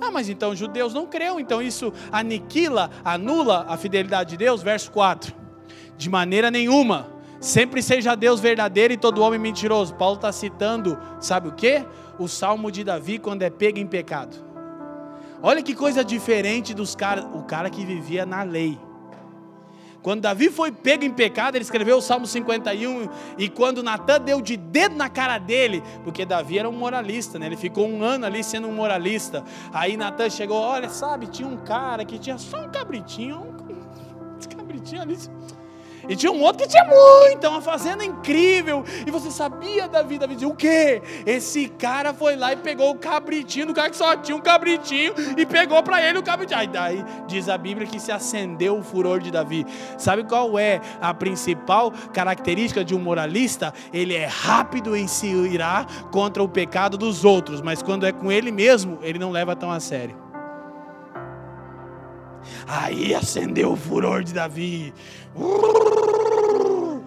Ah, mas então os judeus não creu, então isso aniquila, anula a fidelidade de Deus? Verso 4. De maneira nenhuma Sempre seja Deus verdadeiro e todo homem mentiroso. Paulo está citando, sabe o que? O salmo de Davi quando é pego em pecado. Olha que coisa diferente dos caras, o cara que vivia na lei. Quando Davi foi pego em pecado, ele escreveu o Salmo 51, e quando Natan deu de dedo na cara dele, porque Davi era um moralista, né? ele ficou um ano ali sendo um moralista. Aí Natan chegou, olha, sabe, tinha um cara que tinha só um cabritinho, um cabritinho ali e tinha um outro que tinha muita, uma fazenda incrível. E você sabia, Davi, Davi dizia, o quê? Esse cara foi lá e pegou o cabritinho do cara que só tinha um cabritinho e pegou para ele o cabritinho. Aí daí diz a Bíblia que se acendeu o furor de Davi. Sabe qual é a principal característica de um moralista? Ele é rápido em se irar contra o pecado dos outros, mas quando é com ele mesmo, ele não leva tão a sério. Aí acendeu o furor de Davi. Uh,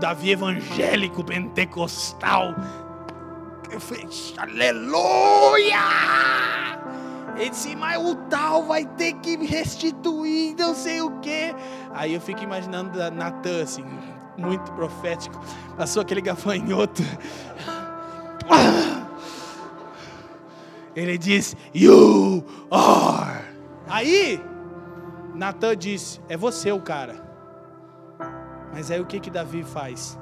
Davi evangélico, pentecostal. Aleluia! Ele disse, mas o tal vai ter que restituir, não sei o quê. Aí eu fico imaginando Natan, assim, muito profético. Passou aquele gafanhoto. Ele diz, You are. Aí Natan disse: É você o cara. Mas aí o que que Davi faz?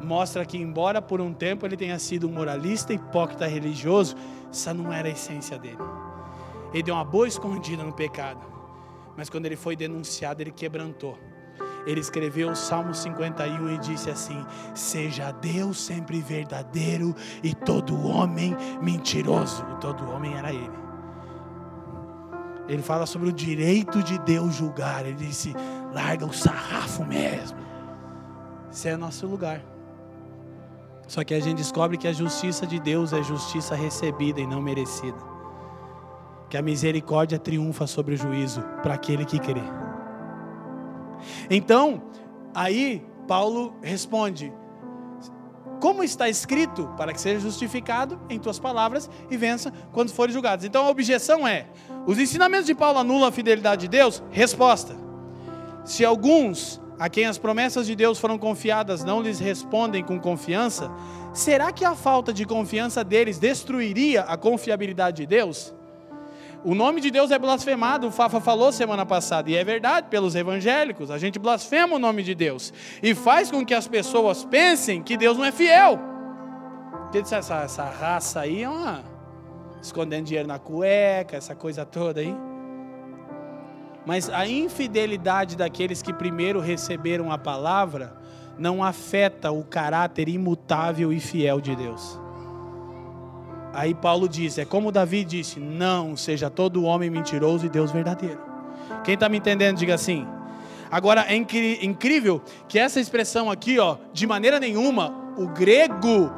Mostra que, embora por um tempo ele tenha sido um moralista, hipócrita religioso, essa não era a essência dele. Ele deu uma boa escondida no pecado, mas quando ele foi denunciado, ele quebrantou. Ele escreveu o Salmo 51 e disse assim: Seja Deus sempre verdadeiro e todo homem mentiroso. E todo homem era ele. Ele fala sobre o direito de Deus julgar. Ele disse: larga o sarrafo mesmo. Esse é nosso lugar. Só que a gente descobre que a justiça de Deus é justiça recebida e não merecida. Que a misericórdia triunfa sobre o juízo para aquele que crê. Então, aí Paulo responde: como está escrito, para que seja justificado em tuas palavras e vença quando forem julgados. Então a objeção é: os ensinamentos de Paulo anulam a fidelidade de Deus? Resposta: se alguns a quem as promessas de Deus foram confiadas não lhes respondem com confiança, será que a falta de confiança deles destruiria a confiabilidade de Deus? O nome de Deus é blasfemado, o Fafa falou semana passada, e é verdade, pelos evangélicos, a gente blasfema o nome de Deus e faz com que as pessoas pensem que Deus não é fiel. Essa, essa raça aí é uma. escondendo dinheiro na cueca, essa coisa toda aí. Mas a infidelidade daqueles que primeiro receberam a palavra não afeta o caráter imutável e fiel de Deus. Aí Paulo diz: é como Davi disse: não seja todo homem mentiroso e Deus verdadeiro. Quem está me entendendo, diga assim. Agora é incrível que essa expressão aqui, ó, de maneira nenhuma, o grego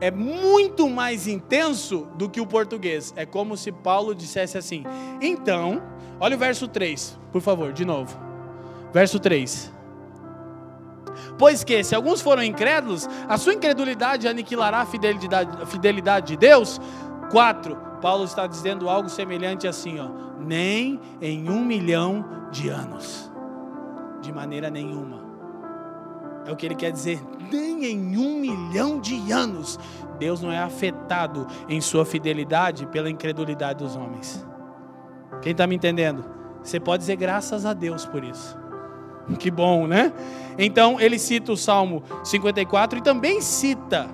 é muito mais intenso do que o português. É como se Paulo dissesse assim: então, olha o verso 3, por favor, de novo. Verso 3. Pois que, se alguns foram incrédulos, a sua incredulidade aniquilará a fidelidade, a fidelidade de Deus. 4. Paulo está dizendo algo semelhante assim, ó, nem em um milhão de anos, de maneira nenhuma. É o que ele quer dizer, nem em um milhão de anos, Deus não é afetado em sua fidelidade pela incredulidade dos homens. Quem está me entendendo? Você pode dizer graças a Deus por isso. Que bom, né? Então ele cita o Salmo 54 e também cita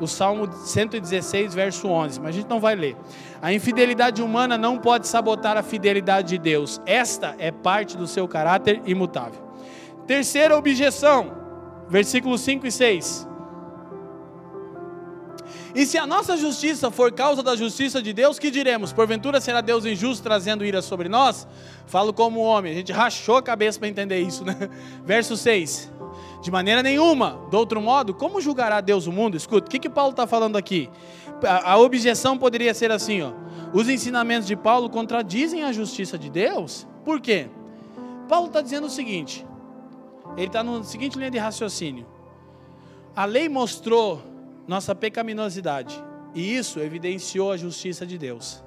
o Salmo 116, verso 11, mas a gente não vai ler. A infidelidade humana não pode sabotar a fidelidade de Deus. Esta é parte do seu caráter imutável. Terceira objeção, versículos 5 e 6. E se a nossa justiça for causa da justiça de Deus, que diremos? Porventura será Deus injusto trazendo ira sobre nós? Falo como homem, a gente rachou a cabeça para entender isso, né? Verso 6. De maneira nenhuma, do outro modo, como julgará Deus o mundo? Escuta, o que, que Paulo está falando aqui? A, a objeção poderia ser assim: ó, os ensinamentos de Paulo contradizem a justiça de Deus? Por quê? Paulo está dizendo o seguinte: ele está na seguinte linha de raciocínio. A lei mostrou nossa pecaminosidade, e isso evidenciou a justiça de Deus.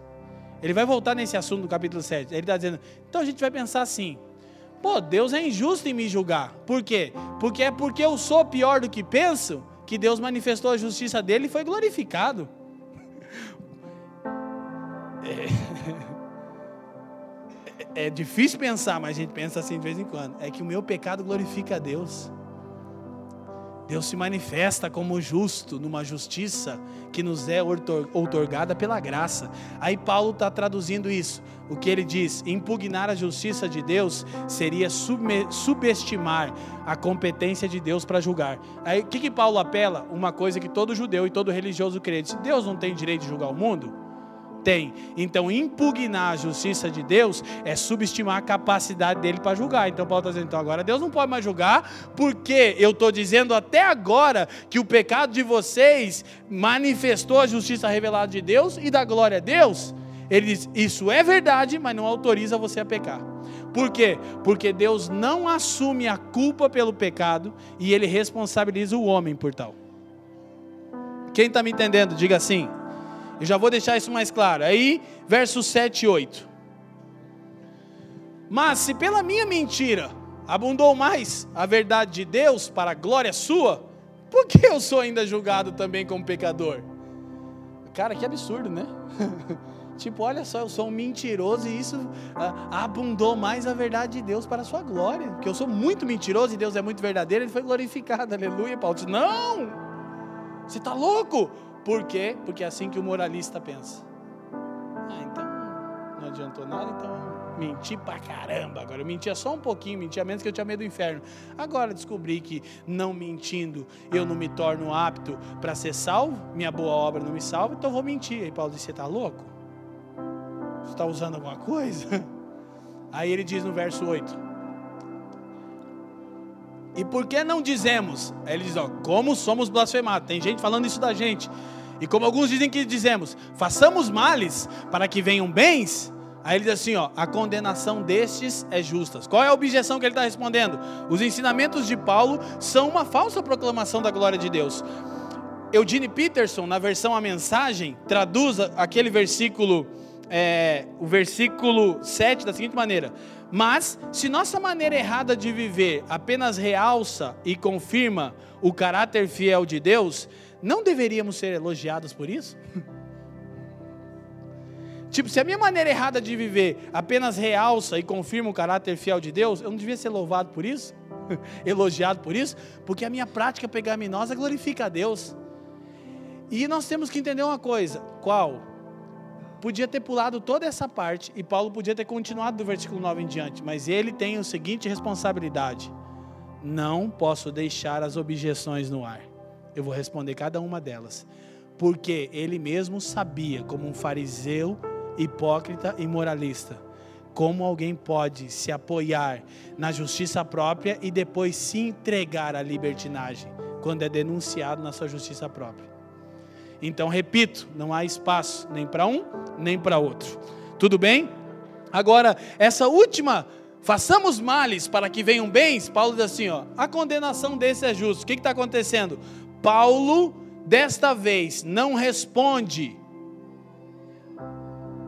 Ele vai voltar nesse assunto no capítulo 7. Ele está dizendo: então a gente vai pensar assim: Pô, Deus é injusto em me julgar. Por quê? Porque é porque eu sou pior do que penso que Deus manifestou a justiça dele e foi glorificado. É, é difícil pensar, mas a gente pensa assim de vez em quando. É que o meu pecado glorifica a Deus. Deus se manifesta como justo, numa justiça que nos é outorgada pela graça. Aí Paulo está traduzindo isso. O que ele diz: impugnar a justiça de Deus seria subestimar a competência de Deus para julgar. Aí o que, que Paulo apela? Uma coisa que todo judeu e todo religioso crê: Deus não tem direito de julgar o mundo? Tem. Então, impugnar a justiça de Deus é subestimar a capacidade dele para julgar. Então, Paulo está dizendo: então agora Deus não pode mais julgar, porque eu estou dizendo até agora que o pecado de vocês manifestou a justiça revelada de Deus e da glória a Deus. Ele diz: isso é verdade, mas não autoriza você a pecar. Por quê? Porque Deus não assume a culpa pelo pecado e ele responsabiliza o homem por tal. Quem está me entendendo, diga assim. Eu já vou deixar isso mais claro. Aí, versos 7 e 8. Mas se pela minha mentira abundou mais a verdade de Deus para a glória sua, por que eu sou ainda julgado também como pecador? Cara, que absurdo, né? tipo, olha só, eu sou um mentiroso e isso ah, abundou mais a verdade de Deus para a sua glória. Que eu sou muito mentiroso e Deus é muito verdadeiro, ele foi glorificado. Aleluia, Paulo não! Você está louco? Por quê? Porque é assim que o moralista pensa. Ah, então não adiantou nada, então menti pra caramba. Agora eu mentia só um pouquinho, mentia menos que eu tinha medo do inferno. Agora descobri que não mentindo eu não me torno apto para ser salvo, minha boa obra não me salva, então vou mentir. Aí Paulo disse: Você está louco? Você está usando alguma coisa? Aí ele diz no verso 8: e por que não dizemos? Aí ele diz: ó, como somos blasfemados. Tem gente falando isso da gente. E como alguns dizem que dizemos, façamos males para que venham bens. Aí ele diz assim: ó, a condenação destes é justa. Qual é a objeção que ele está respondendo? Os ensinamentos de Paulo são uma falsa proclamação da glória de Deus. Eugene Peterson, na versão A Mensagem, traduz aquele versículo, é, o versículo 7 da seguinte maneira: mas, se nossa maneira errada de viver apenas realça e confirma o caráter fiel de Deus, não deveríamos ser elogiados por isso? tipo, se a minha maneira errada de viver apenas realça e confirma o caráter fiel de Deus, eu não devia ser louvado por isso? elogiado por isso? Porque a minha prática pecaminosa glorifica a Deus. E nós temos que entender uma coisa: qual? Podia ter pulado toda essa parte e Paulo podia ter continuado do versículo 9 em diante, mas ele tem a seguinte responsabilidade: não posso deixar as objeções no ar. Eu vou responder cada uma delas, porque ele mesmo sabia, como um fariseu hipócrita e moralista, como alguém pode se apoiar na justiça própria e depois se entregar à libertinagem, quando é denunciado na sua justiça própria. Então, repito, não há espaço nem para um, nem para outro. Tudo bem? Agora, essa última, façamos males para que venham bens, Paulo diz assim: ó, a condenação desse é justo. O que está acontecendo? Paulo, desta vez, não responde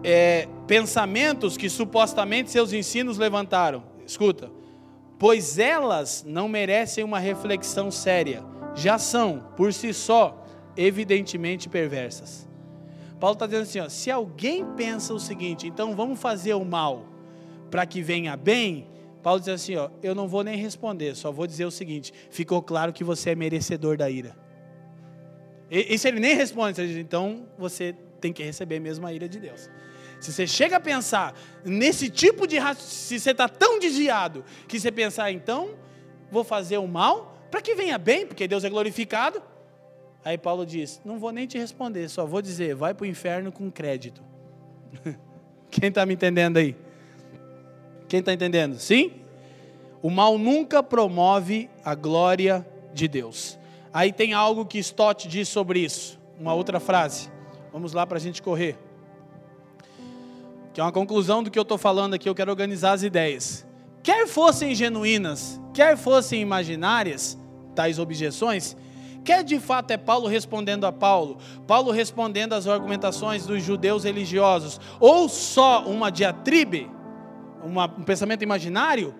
é, pensamentos que supostamente seus ensinos levantaram. Escuta, pois elas não merecem uma reflexão séria, já são, por si só, evidentemente perversas. Paulo está dizendo assim: ó, se alguém pensa o seguinte, então vamos fazer o mal para que venha bem, Paulo diz assim: ó, eu não vou nem responder, só vou dizer o seguinte: ficou claro que você é merecedor da ira. E, e se ele nem responde, você diz, então você tem que receber mesmo a ira de Deus. Se você chega a pensar nesse tipo de se você está tão desviado que você pensar, então vou fazer o mal para que venha bem, porque Deus é glorificado. Aí Paulo diz: Não vou nem te responder, só vou dizer, vai para o inferno com crédito. Quem está me entendendo aí? Quem está entendendo? Sim? O mal nunca promove a glória de Deus. Aí tem algo que Stott diz sobre isso. Uma outra frase. Vamos lá para a gente correr. Que é uma conclusão do que eu estou falando aqui. Eu quero organizar as ideias. Quer fossem genuínas, quer fossem imaginárias, tais objeções, Quer de fato é Paulo respondendo a Paulo, Paulo respondendo às argumentações dos judeus religiosos, ou só uma diatribe, uma, um pensamento imaginário?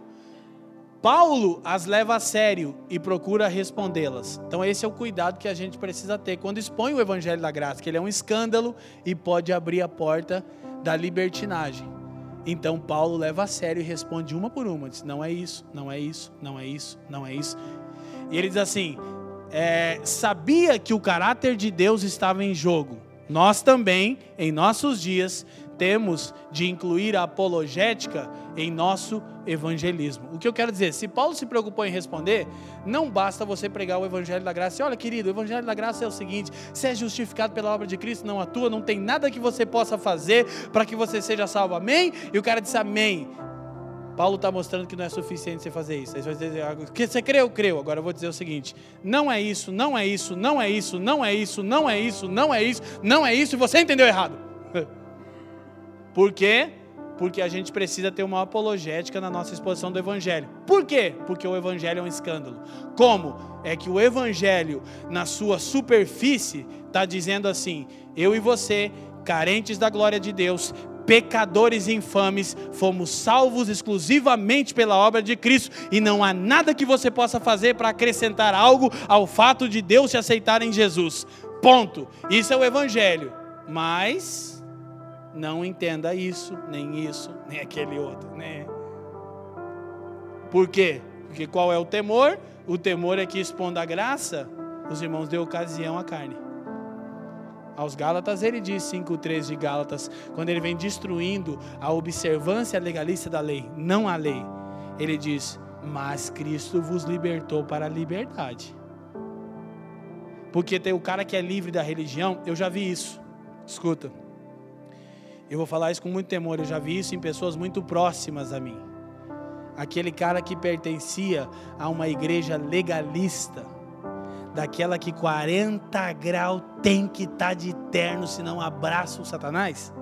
Paulo as leva a sério e procura respondê-las. Então, esse é o cuidado que a gente precisa ter quando expõe o Evangelho da Graça, que ele é um escândalo e pode abrir a porta da libertinagem. Então, Paulo leva a sério e responde uma por uma: diz, não é isso, não é isso, não é isso, não é isso. E ele diz assim: é, sabia que o caráter de Deus estava em jogo. Nós também, em nossos dias, temos de incluir a apologética em nosso evangelismo. O que eu quero dizer, se Paulo se preocupou em responder, não basta você pregar o evangelho da graça. Olha, querido, o evangelho da graça é o seguinte: você é justificado pela obra de Cristo, não atua, não tem nada que você possa fazer para que você seja salvo. Amém? E o cara disse amém. Paulo está mostrando que não é suficiente você fazer isso. Aí você vai dizer, ah, que você creu, creu. Agora eu vou dizer o seguinte: não é isso, não é isso, não é isso, não é isso, não é isso, não é isso, não é isso, e você entendeu errado. Por quê? Porque a gente precisa ter uma apologética na nossa exposição do Evangelho. Por quê? Porque o Evangelho é um escândalo. Como? É que o Evangelho, na sua superfície, está dizendo assim: eu e você, carentes da glória de Deus, pecadores infames, fomos salvos exclusivamente pela obra de Cristo e não há nada que você possa fazer para acrescentar algo ao fato de Deus te aceitar em Jesus. Ponto. Isso é o Evangelho. Mas não entenda isso, nem isso, nem aquele outro, né? Por quê? Porque qual é o temor? O temor é que expondo a graça, os irmãos dê ocasião à carne aos Gálatas, ele diz 5,3 de Gálatas, quando ele vem destruindo a observância legalista da lei, não a lei, ele diz: Mas Cristo vos libertou para a liberdade. Porque tem o cara que é livre da religião, eu já vi isso. Escuta, eu vou falar isso com muito temor, eu já vi isso em pessoas muito próximas a mim. Aquele cara que pertencia a uma igreja legalista, daquela que 40 graus tem que estar tá de terno, senão abraça o Satanás?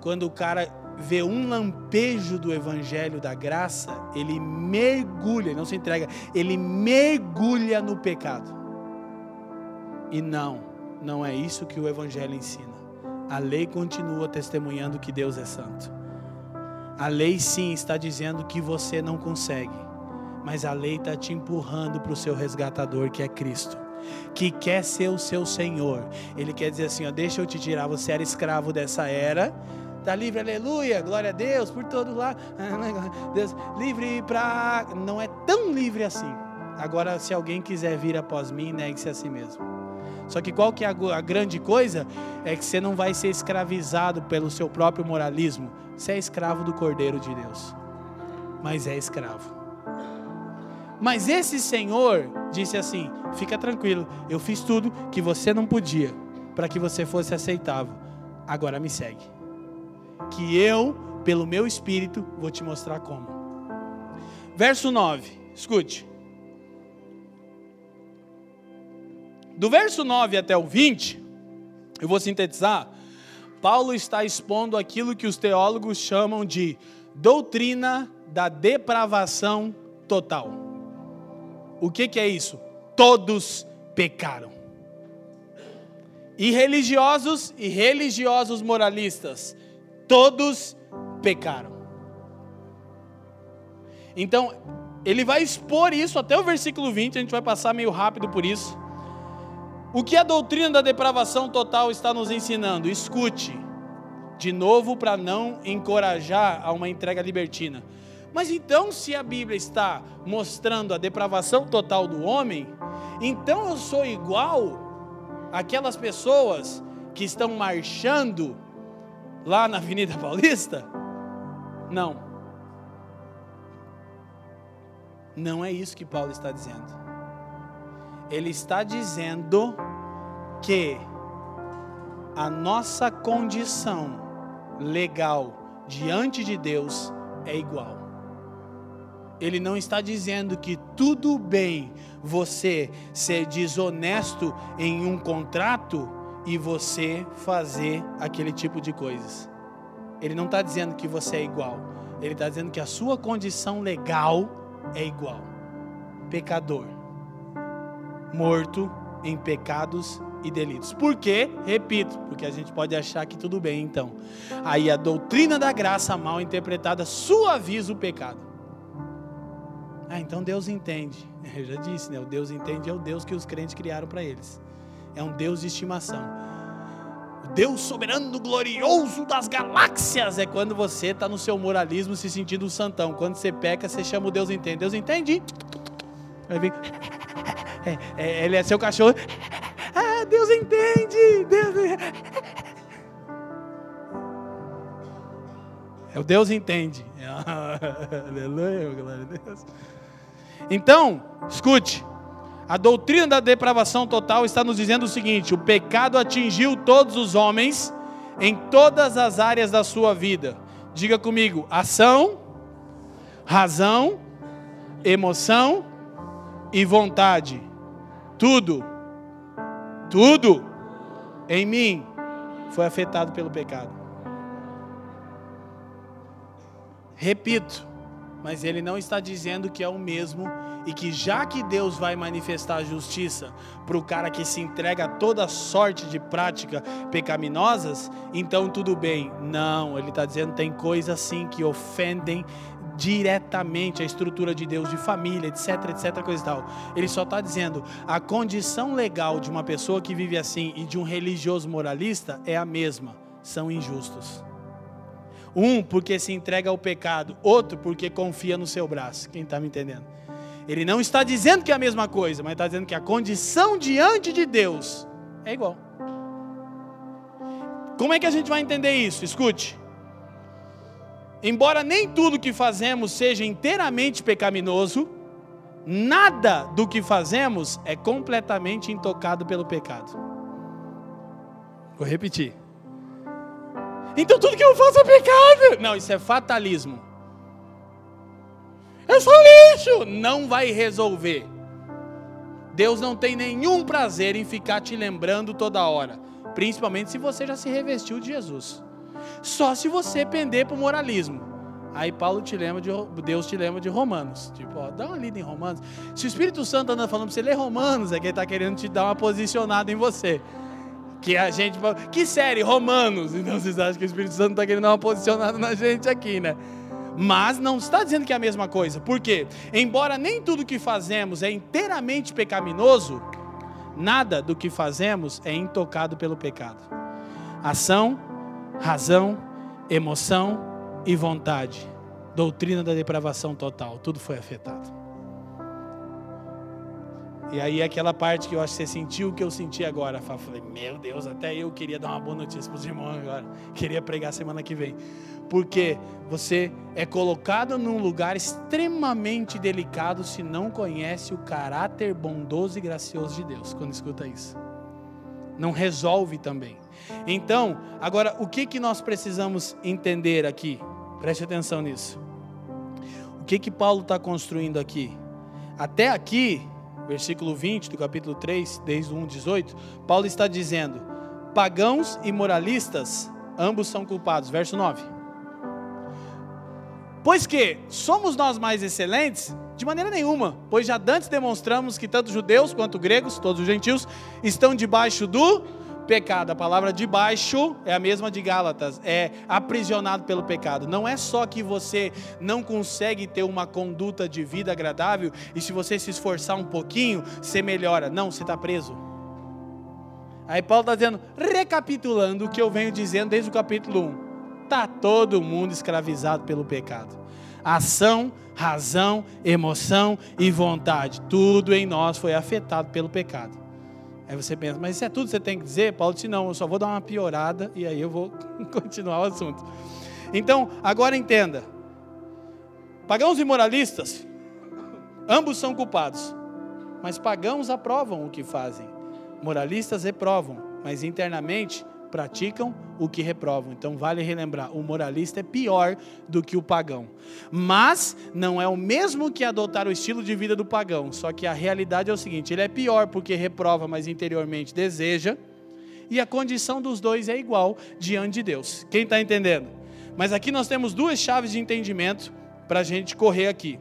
Quando o cara vê um lampejo do evangelho da graça, ele mergulha, não se entrega, ele mergulha no pecado. E não, não é isso que o evangelho ensina. A lei continua testemunhando que Deus é santo. A lei sim está dizendo que você não consegue mas a lei está te empurrando para o seu resgatador, que é Cristo, que quer ser o seu Senhor. Ele quer dizer assim: ó, deixa eu te tirar, você era escravo dessa era. Está livre, aleluia, glória a Deus, por todo lá. Deus, livre para. Não é tão livre assim. Agora, se alguém quiser vir após mim, negue-se a si mesmo. Só que qual que é a, grande coisa? É que você não vai ser escravizado pelo seu próprio moralismo. Você é escravo do Cordeiro de Deus. Mas é escravo. Mas esse Senhor disse assim: fica tranquilo, eu fiz tudo que você não podia, para que você fosse aceitável. Agora me segue. Que eu, pelo meu espírito, vou te mostrar como. Verso 9, escute. Do verso 9 até o 20, eu vou sintetizar. Paulo está expondo aquilo que os teólogos chamam de doutrina da depravação total. O que, que é isso? Todos pecaram. e religiosos e religiosos moralistas, todos pecaram. Então, ele vai expor isso até o versículo 20, a gente vai passar meio rápido por isso. O que a doutrina da depravação total está nos ensinando? Escute, de novo, para não encorajar a uma entrega libertina. Mas então, se a Bíblia está mostrando a depravação total do homem, então eu sou igual aquelas pessoas que estão marchando lá na Avenida Paulista? Não. Não é isso que Paulo está dizendo. Ele está dizendo que a nossa condição legal diante de Deus é igual. Ele não está dizendo que tudo bem você ser desonesto em um contrato e você fazer aquele tipo de coisas. Ele não está dizendo que você é igual. Ele está dizendo que a sua condição legal é igual. Pecador, morto em pecados e delitos. Por quê? Repito, porque a gente pode achar que tudo bem então. Aí a doutrina da graça mal interpretada suaviza o pecado. Ah, então Deus entende. Eu já disse, né? O Deus entende é o Deus que os crentes criaram para eles. É um Deus de estimação. O Deus soberano, glorioso das galáxias é quando você está no seu moralismo se sentindo um santão. Quando você peca, você chama o Deus entende. Deus entende? É, é, ele é seu cachorro. Ah, Deus entende. Deus... É o Deus entende. Aleluia, glória a Deus. Então, escute. A doutrina da depravação total está nos dizendo o seguinte: o pecado atingiu todos os homens em todas as áreas da sua vida. Diga comigo: ação, razão, emoção e vontade. Tudo, tudo em mim foi afetado pelo pecado. Repito, mas ele não está dizendo que é o mesmo e que já que Deus vai manifestar a justiça para o cara que se entrega a toda sorte de prática pecaminosas, então tudo bem. Não, ele está dizendo tem coisas assim que ofendem diretamente a estrutura de Deus, de família, etc, etc, coisa e tal. Ele só está dizendo a condição legal de uma pessoa que vive assim e de um religioso moralista é a mesma, são injustos. Um porque se entrega ao pecado, outro porque confia no seu braço. Quem está me entendendo? Ele não está dizendo que é a mesma coisa, mas está dizendo que a condição diante de Deus é igual. Como é que a gente vai entender isso? Escute. Embora nem tudo que fazemos seja inteiramente pecaminoso, nada do que fazemos é completamente intocado pelo pecado. Vou repetir. Então tudo que eu faço é pecado. Não, isso é fatalismo. Eu sou lixo. Não vai resolver. Deus não tem nenhum prazer em ficar te lembrando toda hora. Principalmente se você já se revestiu de Jesus. Só se você pender para o moralismo. Aí Paulo te lembra de Deus te lembra de Romanos. Tipo, ó, dá uma lida em Romanos. Se o Espírito Santo anda falando para você ler Romanos, é que ele está querendo te dar uma posicionada em você. Que a gente. Que série? Romanos. Então vocês acham que o Espírito Santo está querendo dar uma posicionada na gente aqui, né? Mas não está dizendo que é a mesma coisa. Por quê? Embora nem tudo que fazemos é inteiramente pecaminoso, nada do que fazemos é intocado pelo pecado. Ação, razão, emoção e vontade. Doutrina da depravação total. Tudo foi afetado. E aí aquela parte que eu acho que você sentiu o que eu senti agora. Eu falei, meu Deus, até eu queria dar uma boa notícia para os irmãos agora. Queria pregar semana que vem. Porque você é colocado num lugar extremamente delicado se não conhece o caráter bondoso e gracioso de Deus, quando escuta isso. Não resolve também. Então, agora, o que, que nós precisamos entender aqui? Preste atenção nisso. O que, que Paulo está construindo aqui? Até aqui, versículo 20 do capítulo 3, desde o 1, 18, Paulo está dizendo: pagãos e moralistas, ambos são culpados. Verso 9. Pois que somos nós mais excelentes? De maneira nenhuma, pois já dantes demonstramos que tanto judeus quanto gregos, todos os gentios, estão debaixo do pecado. A palavra debaixo é a mesma de Gálatas, é aprisionado pelo pecado. Não é só que você não consegue ter uma conduta de vida agradável e se você se esforçar um pouquinho, você melhora. Não, você está preso. Aí Paulo está dizendo, recapitulando o que eu venho dizendo desde o capítulo 1. Está todo mundo escravizado pelo pecado. Ação, razão, emoção e vontade. Tudo em nós foi afetado pelo pecado. Aí você pensa, mas isso é tudo que você tem que dizer? Paulo disse, não, eu só vou dar uma piorada e aí eu vou continuar o assunto. Então, agora entenda. Pagãos e moralistas, ambos são culpados, mas pagãos aprovam o que fazem. Moralistas reprovam, mas internamente praticam o que reprovam. Então vale relembrar, o moralista é pior do que o pagão. Mas não é o mesmo que adotar o estilo de vida do pagão, só que a realidade é o seguinte, ele é pior porque reprova, mas interiormente deseja, e a condição dos dois é igual diante de Deus. Quem está entendendo? Mas aqui nós temos duas chaves de entendimento para a gente correr aqui.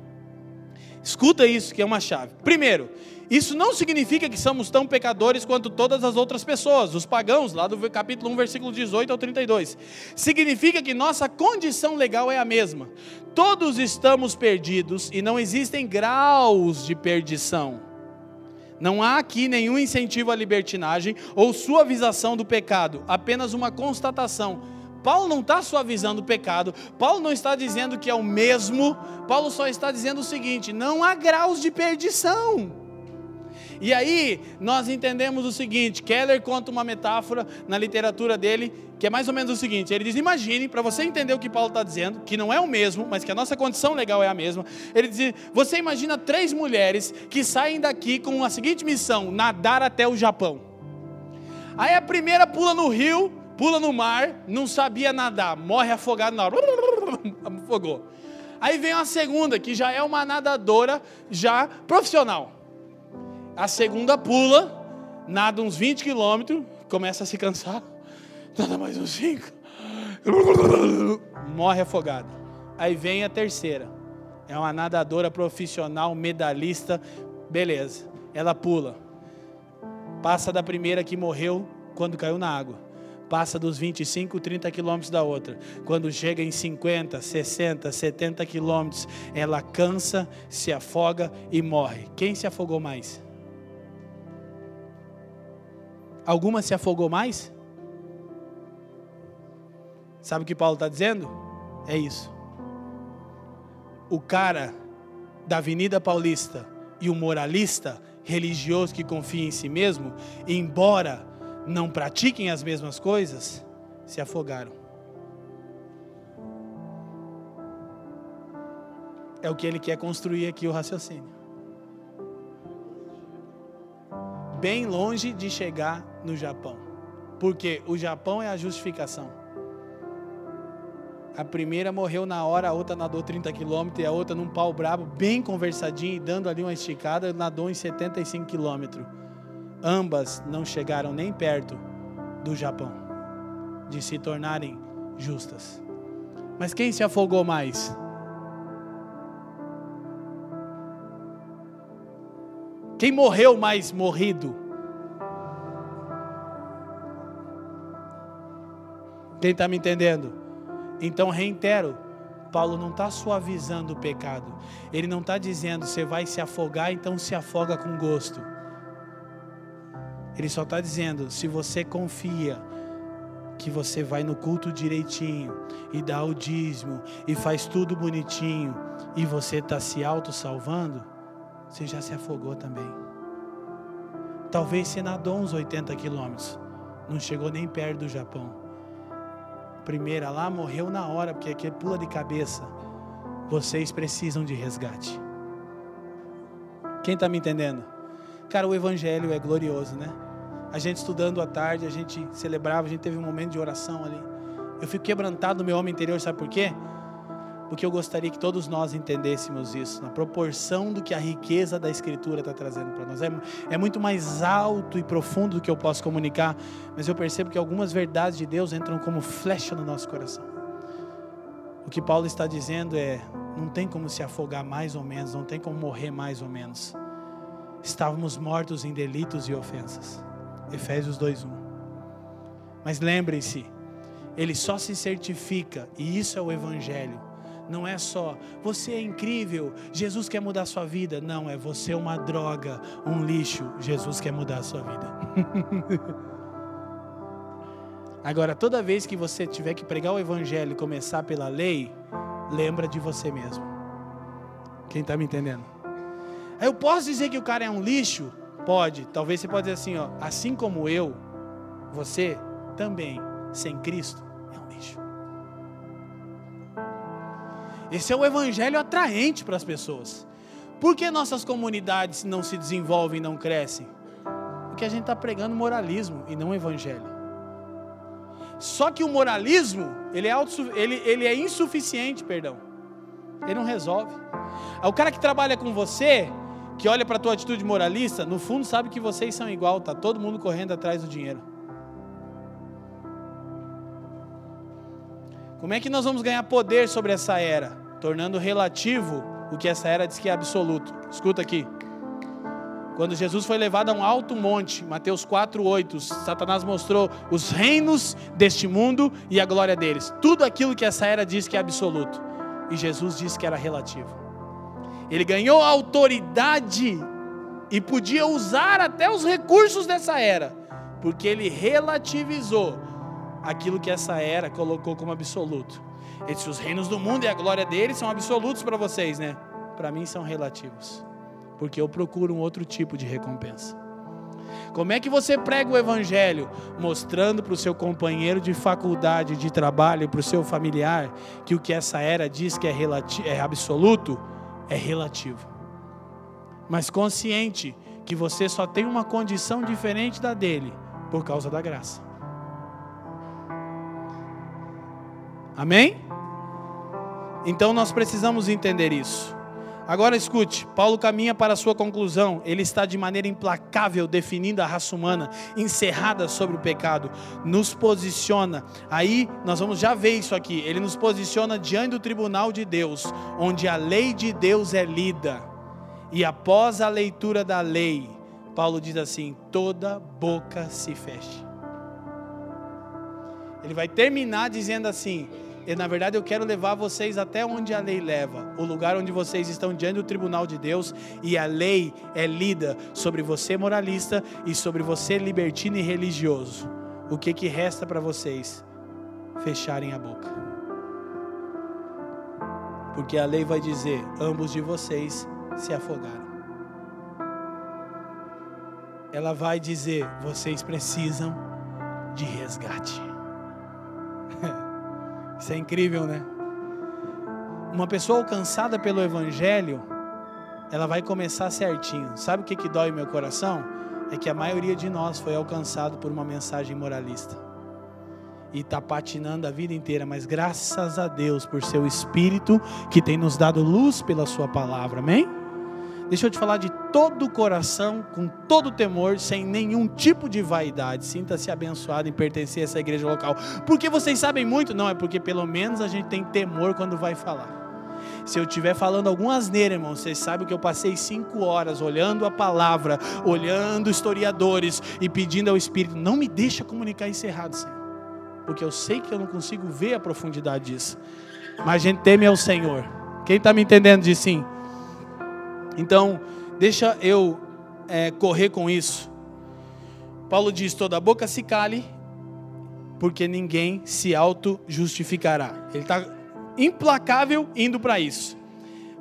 Escuta isso que é uma chave. Primeiro, isso não significa que somos tão pecadores quanto todas as outras pessoas, os pagãos, lá do capítulo 1, versículo 18 ao 32. Significa que nossa condição legal é a mesma. Todos estamos perdidos e não existem graus de perdição. Não há aqui nenhum incentivo à libertinagem ou suavização do pecado, apenas uma constatação. Paulo não está suavizando o pecado, Paulo não está dizendo que é o mesmo, Paulo só está dizendo o seguinte: não há graus de perdição. E aí nós entendemos o seguinte: Keller conta uma metáfora na literatura dele que é mais ou menos o seguinte: ele diz, imagine, para você entender o que Paulo está dizendo, que não é o mesmo, mas que a nossa condição legal é a mesma. Ele diz: você imagina três mulheres que saem daqui com a seguinte missão: nadar até o Japão. Aí a primeira pula no rio, pula no mar, não sabia nadar, morre afogado na hora, afogou. Aí vem a segunda, que já é uma nadadora já profissional. A segunda pula, nada uns 20 quilômetros, começa a se cansar, nada mais uns 5, morre afogada. Aí vem a terceira, é uma nadadora profissional, medalhista, beleza. Ela pula, passa da primeira que morreu quando caiu na água passa dos 25, 30 quilômetros da outra. Quando chega em 50, 60, 70 quilômetros, ela cansa, se afoga e morre. Quem se afogou mais? Alguma se afogou mais? Sabe o que Paulo está dizendo? É isso. O cara da Avenida Paulista e o moralista religioso que confia em si mesmo, embora não pratiquem as mesmas coisas, se afogaram. É o que ele quer construir aqui o raciocínio. bem longe de chegar no Japão. Porque o Japão é a justificação. A primeira morreu na hora, a outra nadou 30 quilômetros e a outra num pau brabo, bem conversadinho e dando ali uma esticada, nadou em 75 quilômetros. Ambas não chegaram nem perto do Japão, de se tornarem justas. Mas quem se afogou mais? Quem morreu mais morrido? Quem está me entendendo? Então reitero, Paulo não está suavizando o pecado. Ele não está dizendo você vai se afogar, então se afoga com gosto. Ele só está dizendo se você confia que você vai no culto direitinho e dá o dízimo e faz tudo bonitinho e você está se auto salvando você já se afogou também. Talvez você nadou uns 80 quilômetros, não chegou nem perto do Japão. Primeira lá morreu na hora, porque aquele pula de cabeça. Vocês precisam de resgate. Quem está me entendendo? Cara, o Evangelho é glorioso, né? A gente estudando à tarde, a gente celebrava, a gente teve um momento de oração ali. Eu fico quebrantado no meu homem interior, sabe por quê? Porque eu gostaria que todos nós entendêssemos isso, na proporção do que a riqueza da Escritura está trazendo para nós. É, é muito mais alto e profundo do que eu posso comunicar, mas eu percebo que algumas verdades de Deus entram como flecha no nosso coração. O que Paulo está dizendo é: não tem como se afogar mais ou menos, não tem como morrer mais ou menos. Estávamos mortos em delitos e ofensas. Efésios 2:1. Mas lembrem-se, ele só se certifica, e isso é o Evangelho. Não é só você é incrível, Jesus quer mudar a sua vida. Não, é você uma droga, um lixo, Jesus quer mudar a sua vida. Agora, toda vez que você tiver que pregar o Evangelho e começar pela lei, lembra de você mesmo. Quem está me entendendo? Eu posso dizer que o cara é um lixo? Pode. Talvez você pode dizer assim, ó, assim como eu, você também, sem Cristo, Esse é o evangelho atraente para as pessoas. Por que nossas comunidades não se desenvolvem não crescem? Porque a gente está pregando moralismo e não evangelho. Só que o moralismo, ele é, auto, ele, ele é insuficiente, perdão. Ele não resolve. O cara que trabalha com você, que olha para a tua atitude moralista, no fundo sabe que vocês são igual, tá todo mundo correndo atrás do dinheiro. Como é que nós vamos ganhar poder sobre essa era? Tornando relativo o que essa era diz que é absoluto. Escuta aqui. Quando Jesus foi levado a um alto monte, Mateus 4:8, Satanás mostrou os reinos deste mundo e a glória deles. Tudo aquilo que essa era diz que é absoluto. E Jesus disse que era relativo. Ele ganhou autoridade e podia usar até os recursos dessa era, porque ele relativizou aquilo que essa era colocou como absoluto. Esses os reinos do mundo e a glória deles são absolutos para vocês, né? Para mim são relativos, porque eu procuro um outro tipo de recompensa. Como é que você prega o evangelho? Mostrando para o seu companheiro de faculdade, de trabalho, para o seu familiar, que o que essa era diz que é, é absoluto, é relativo. Mas consciente que você só tem uma condição diferente da dele por causa da graça. Amém? Então nós precisamos entender isso. Agora escute, Paulo caminha para a sua conclusão. Ele está de maneira implacável definindo a raça humana, encerrada sobre o pecado, nos posiciona. Aí nós vamos já ver isso aqui. Ele nos posiciona diante do tribunal de Deus, onde a lei de Deus é lida. E após a leitura da lei, Paulo diz assim: toda boca se feche. Ele vai terminar dizendo assim: e, na verdade, eu quero levar vocês até onde a lei leva, o lugar onde vocês estão diante do tribunal de Deus e a lei é lida sobre você moralista e sobre você libertino e religioso. O que que resta para vocês? Fecharem a boca. Porque a lei vai dizer: ambos de vocês se afogaram. Ela vai dizer: vocês precisam de resgate. Isso é incrível, né? Uma pessoa alcançada pelo Evangelho, ela vai começar certinho. Sabe o que, que dói meu coração? É que a maioria de nós foi alcançado por uma mensagem moralista. E está patinando a vida inteira, mas graças a Deus por seu Espírito que tem nos dado luz pela Sua palavra, amém? Deixa eu te falar de todo o coração, com todo o temor, sem nenhum tipo de vaidade. Sinta-se abençoado em pertencer a essa igreja local. Porque vocês sabem muito? Não, é porque pelo menos a gente tem temor quando vai falar. Se eu estiver falando alguma asneira, irmão, vocês sabem que eu passei cinco horas olhando a palavra, olhando historiadores e pedindo ao Espírito, não me deixa comunicar isso errado, Senhor. Porque eu sei que eu não consigo ver a profundidade disso. Mas a gente teme ao Senhor. Quem está me entendendo diz sim? Então, deixa eu é, correr com isso. Paulo diz: toda boca se cale, porque ninguém se auto-justificará. Ele está implacável indo para isso.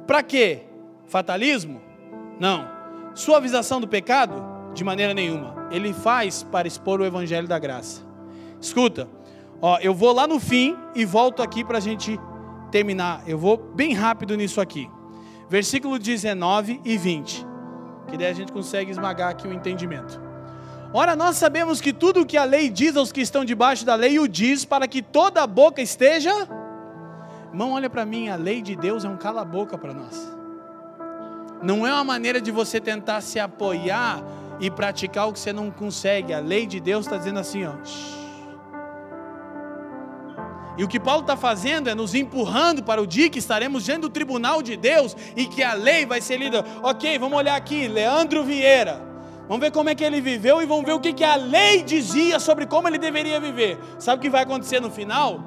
Para quê? Fatalismo? Não. Suavização do pecado? De maneira nenhuma. Ele faz para expor o evangelho da graça. Escuta, ó, eu vou lá no fim e volto aqui para a gente terminar. Eu vou bem rápido nisso aqui versículo 19 e 20. Que daí a gente consegue esmagar aqui o entendimento. Ora, nós sabemos que tudo o que a lei diz aos que estão debaixo da lei, o diz para que toda a boca esteja. Irmão, olha para mim, a lei de Deus é um cala-boca para nós. Não é uma maneira de você tentar se apoiar e praticar o que você não consegue. A lei de Deus está dizendo assim, ó. E o que Paulo está fazendo é nos empurrando para o dia que estaremos diante do tribunal de Deus e que a lei vai ser lida. Ok, vamos olhar aqui, Leandro Vieira. Vamos ver como é que ele viveu e vamos ver o que, que a lei dizia sobre como ele deveria viver. Sabe o que vai acontecer no final?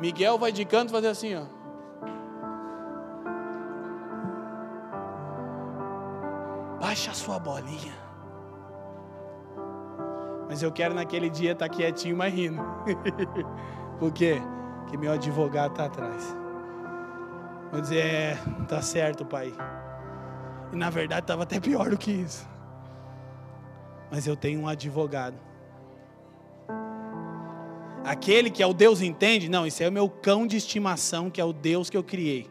Miguel vai de canto fazer assim, ó. Baixa a sua bolinha. Mas eu quero naquele dia estar tá quietinho, mas rindo. Por quê? Que meu advogado está atrás. Vou dizer, é, tá certo, pai. E na verdade estava até pior do que isso mas eu tenho um advogado. Aquele que é o Deus entende? Não, isso é o meu cão de estimação, que é o Deus que eu criei.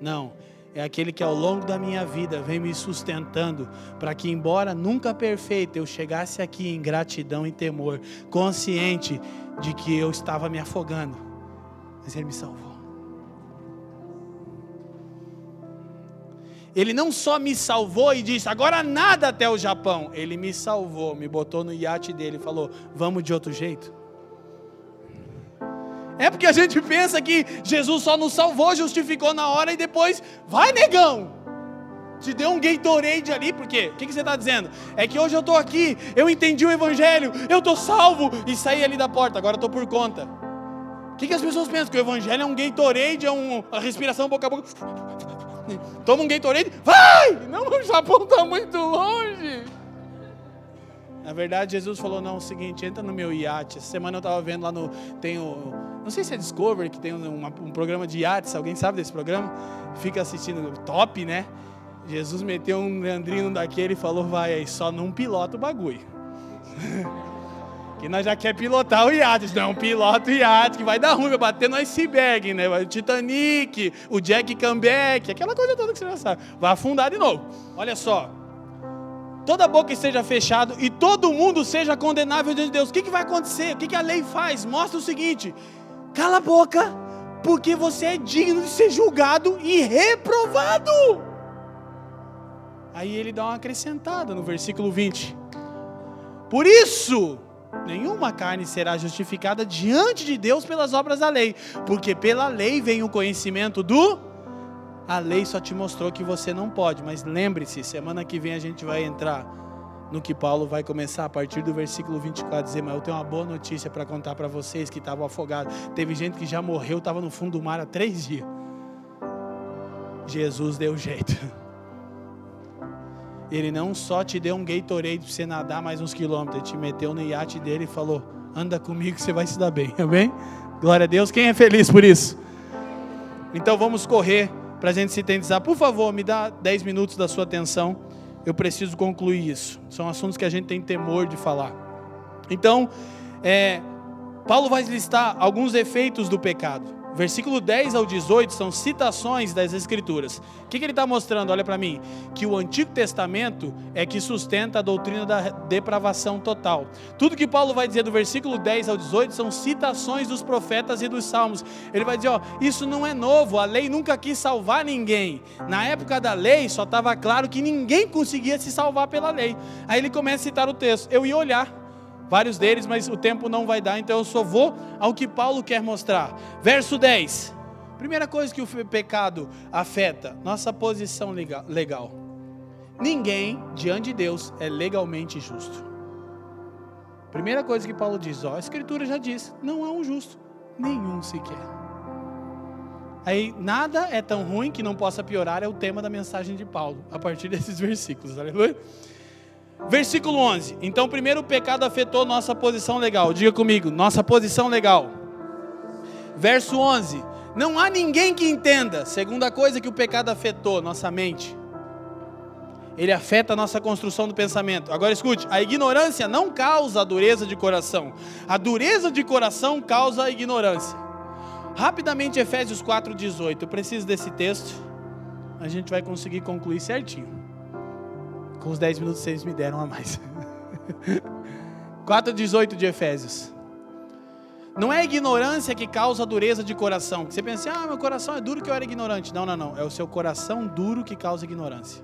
Não, é aquele que ao longo da minha vida vem me sustentando para que, embora nunca perfeito, eu chegasse aqui em gratidão e temor, consciente de que eu estava me afogando, mas Ele me salvou. Ele não só me salvou e disse, agora nada até o Japão. Ele me salvou, me botou no iate dele e falou, vamos de outro jeito. É porque a gente pensa que Jesus só nos salvou, justificou na hora e depois, vai negão, te deu um Gatorade ali, por quê? O que, que você está dizendo? É que hoje eu estou aqui, eu entendi o Evangelho, eu estou salvo e saí ali da porta, agora estou por conta. O que, que as pessoas pensam? Que o Evangelho é um Gatorade, é um, uma respiração boca a boca. Toma um Gatorade, vai! Não, o Japão está muito longe. Na verdade, Jesus falou: não, é o seguinte, entra no meu iate. Essa semana eu estava vendo lá no. Tem o. Não sei se é Discovery, que tem uma, um programa de iates. Alguém sabe desse programa? Fica assistindo. Top, né? Jesus meteu um Leandrino daquele e falou: vai aí, só não pilota o bagulho. Que nós já quer pilotar o iate. Não, pilota o iate, que vai dar ruim, vai bater no iceberg, né? O Titanic, o Jack Comeback, aquela coisa toda que você já sabe. Vai afundar de novo. Olha só. Toda boca esteja fechada e todo mundo seja condenável diante de Deus. O que, que vai acontecer? O que, que a lei faz? Mostra o seguinte: cala a boca, porque você é digno de ser julgado e reprovado. Aí ele dá uma acrescentada no versículo 20. Por isso, nenhuma carne será justificada diante de Deus pelas obras da lei, porque pela lei vem o conhecimento do. A lei só te mostrou que você não pode, mas lembre-se, semana que vem a gente vai entrar no que Paulo vai começar a partir do versículo 24, dizer: Mas eu tenho uma boa notícia para contar para vocês que estavam afogados. Teve gente que já morreu, estava no fundo do mar há três dias. Jesus deu jeito. Ele não só te deu um Gatorade para você nadar mais uns quilômetros, ele te meteu no iate dele e falou: anda comigo que você vai se dar bem, amém? Glória a Deus, quem é feliz por isso? Então vamos correr para a gente sintetizar. Por favor, me dá 10 minutos da sua atenção. Eu preciso concluir isso. São assuntos que a gente tem temor de falar. Então, é, Paulo vai listar alguns efeitos do pecado. Versículo 10 ao 18 são citações das Escrituras. O que, que ele está mostrando? Olha para mim. Que o Antigo Testamento é que sustenta a doutrina da depravação total. Tudo que Paulo vai dizer do versículo 10 ao 18 são citações dos profetas e dos salmos. Ele vai dizer: ó, isso não é novo, a lei nunca quis salvar ninguém. Na época da lei só estava claro que ninguém conseguia se salvar pela lei. Aí ele começa a citar o texto. Eu ia olhar vários deles, mas o tempo não vai dar, então eu só vou ao que Paulo quer mostrar. Verso 10. Primeira coisa que o pecado afeta, nossa posição legal. Ninguém diante de Deus é legalmente justo. Primeira coisa que Paulo diz, ó, a escritura já diz, não há um justo, nenhum sequer. Aí nada é tão ruim que não possa piorar, é o tema da mensagem de Paulo, a partir desses versículos, aleluia. Versículo 11. Então, primeiro o pecado afetou nossa posição legal. Diga comigo, nossa posição legal. Verso 11. Não há ninguém que entenda. Segunda coisa que o pecado afetou, nossa mente. Ele afeta a nossa construção do pensamento. Agora escute: a ignorância não causa a dureza de coração. A dureza de coração causa a ignorância. Rapidamente, Efésios 4,18. Eu preciso desse texto. A gente vai conseguir concluir certinho com os 10 minutos que vocês me deram a mais. 4,18 de Efésios. Não é a ignorância que causa dureza de coração. Você pensa, ah, meu coração é duro que eu era ignorante. Não, não, não. É o seu coração duro que causa ignorância.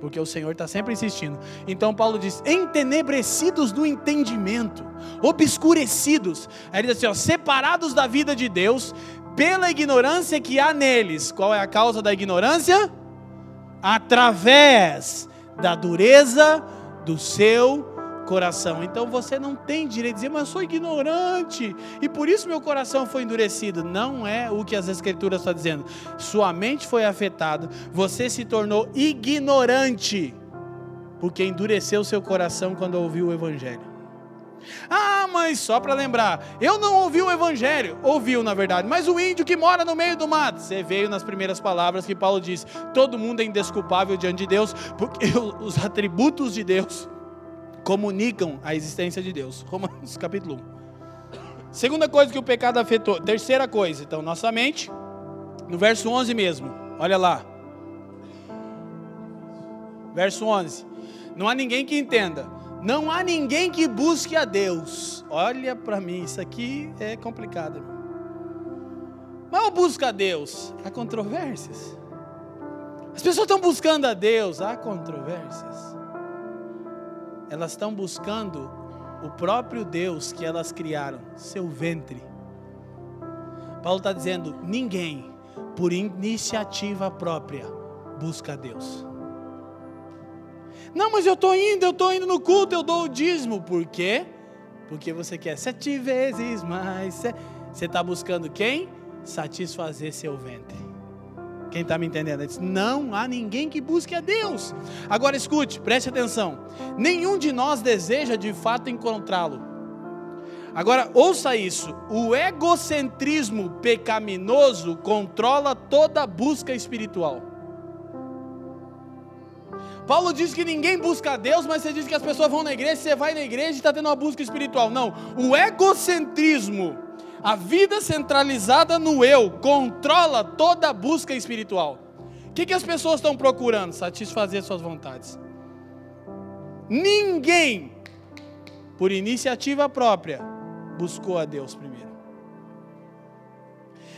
Porque o Senhor está sempre insistindo. Então Paulo diz: entenebrecidos no entendimento, obscurecidos. Aí ele diz assim: ó, separados da vida de Deus, pela ignorância que há neles. Qual é a causa da ignorância? Através da dureza do seu coração. Então você não tem direito de dizer, mas eu sou ignorante e por isso meu coração foi endurecido. Não é o que as Escrituras estão dizendo. Sua mente foi afetada, você se tornou ignorante porque endureceu seu coração quando ouviu o Evangelho. Ah, mas só para lembrar, eu não ouvi o evangelho, ouviu na verdade, mas o índio que mora no meio do mato, você veio nas primeiras palavras que Paulo disse: todo mundo é indesculpável diante de Deus, porque os atributos de Deus comunicam a existência de Deus. Romanos capítulo 1. Segunda coisa que o pecado afetou, terceira coisa, então, nossa mente, no verso 11 mesmo, olha lá. Verso 11. Não há ninguém que entenda, não há ninguém que busque a Deus. Olha para mim, isso aqui é complicado. Mas eu busco a Deus, há controvérsias. As pessoas estão buscando a Deus, há controvérsias elas estão buscando o próprio Deus que elas criaram, seu ventre. Paulo está dizendo: ninguém, por iniciativa própria, busca a Deus. Não, mas eu estou indo, eu estou indo no culto, eu dou o dízimo. Por quê? Porque você quer sete vezes mais. Você está buscando quem? Satisfazer seu ventre. Quem está me entendendo? Diz, não há ninguém que busque a Deus. Agora escute, preste atenção. Nenhum de nós deseja de fato encontrá-lo. Agora ouça isso: o egocentrismo pecaminoso controla toda busca espiritual. Paulo diz que ninguém busca a Deus, mas você diz que as pessoas vão na igreja, você vai na igreja e está tendo uma busca espiritual. Não, o egocentrismo a vida centralizada no eu controla toda a busca espiritual. O que, que as pessoas estão procurando? Satisfazer suas vontades. Ninguém, por iniciativa própria, buscou a Deus primeiro.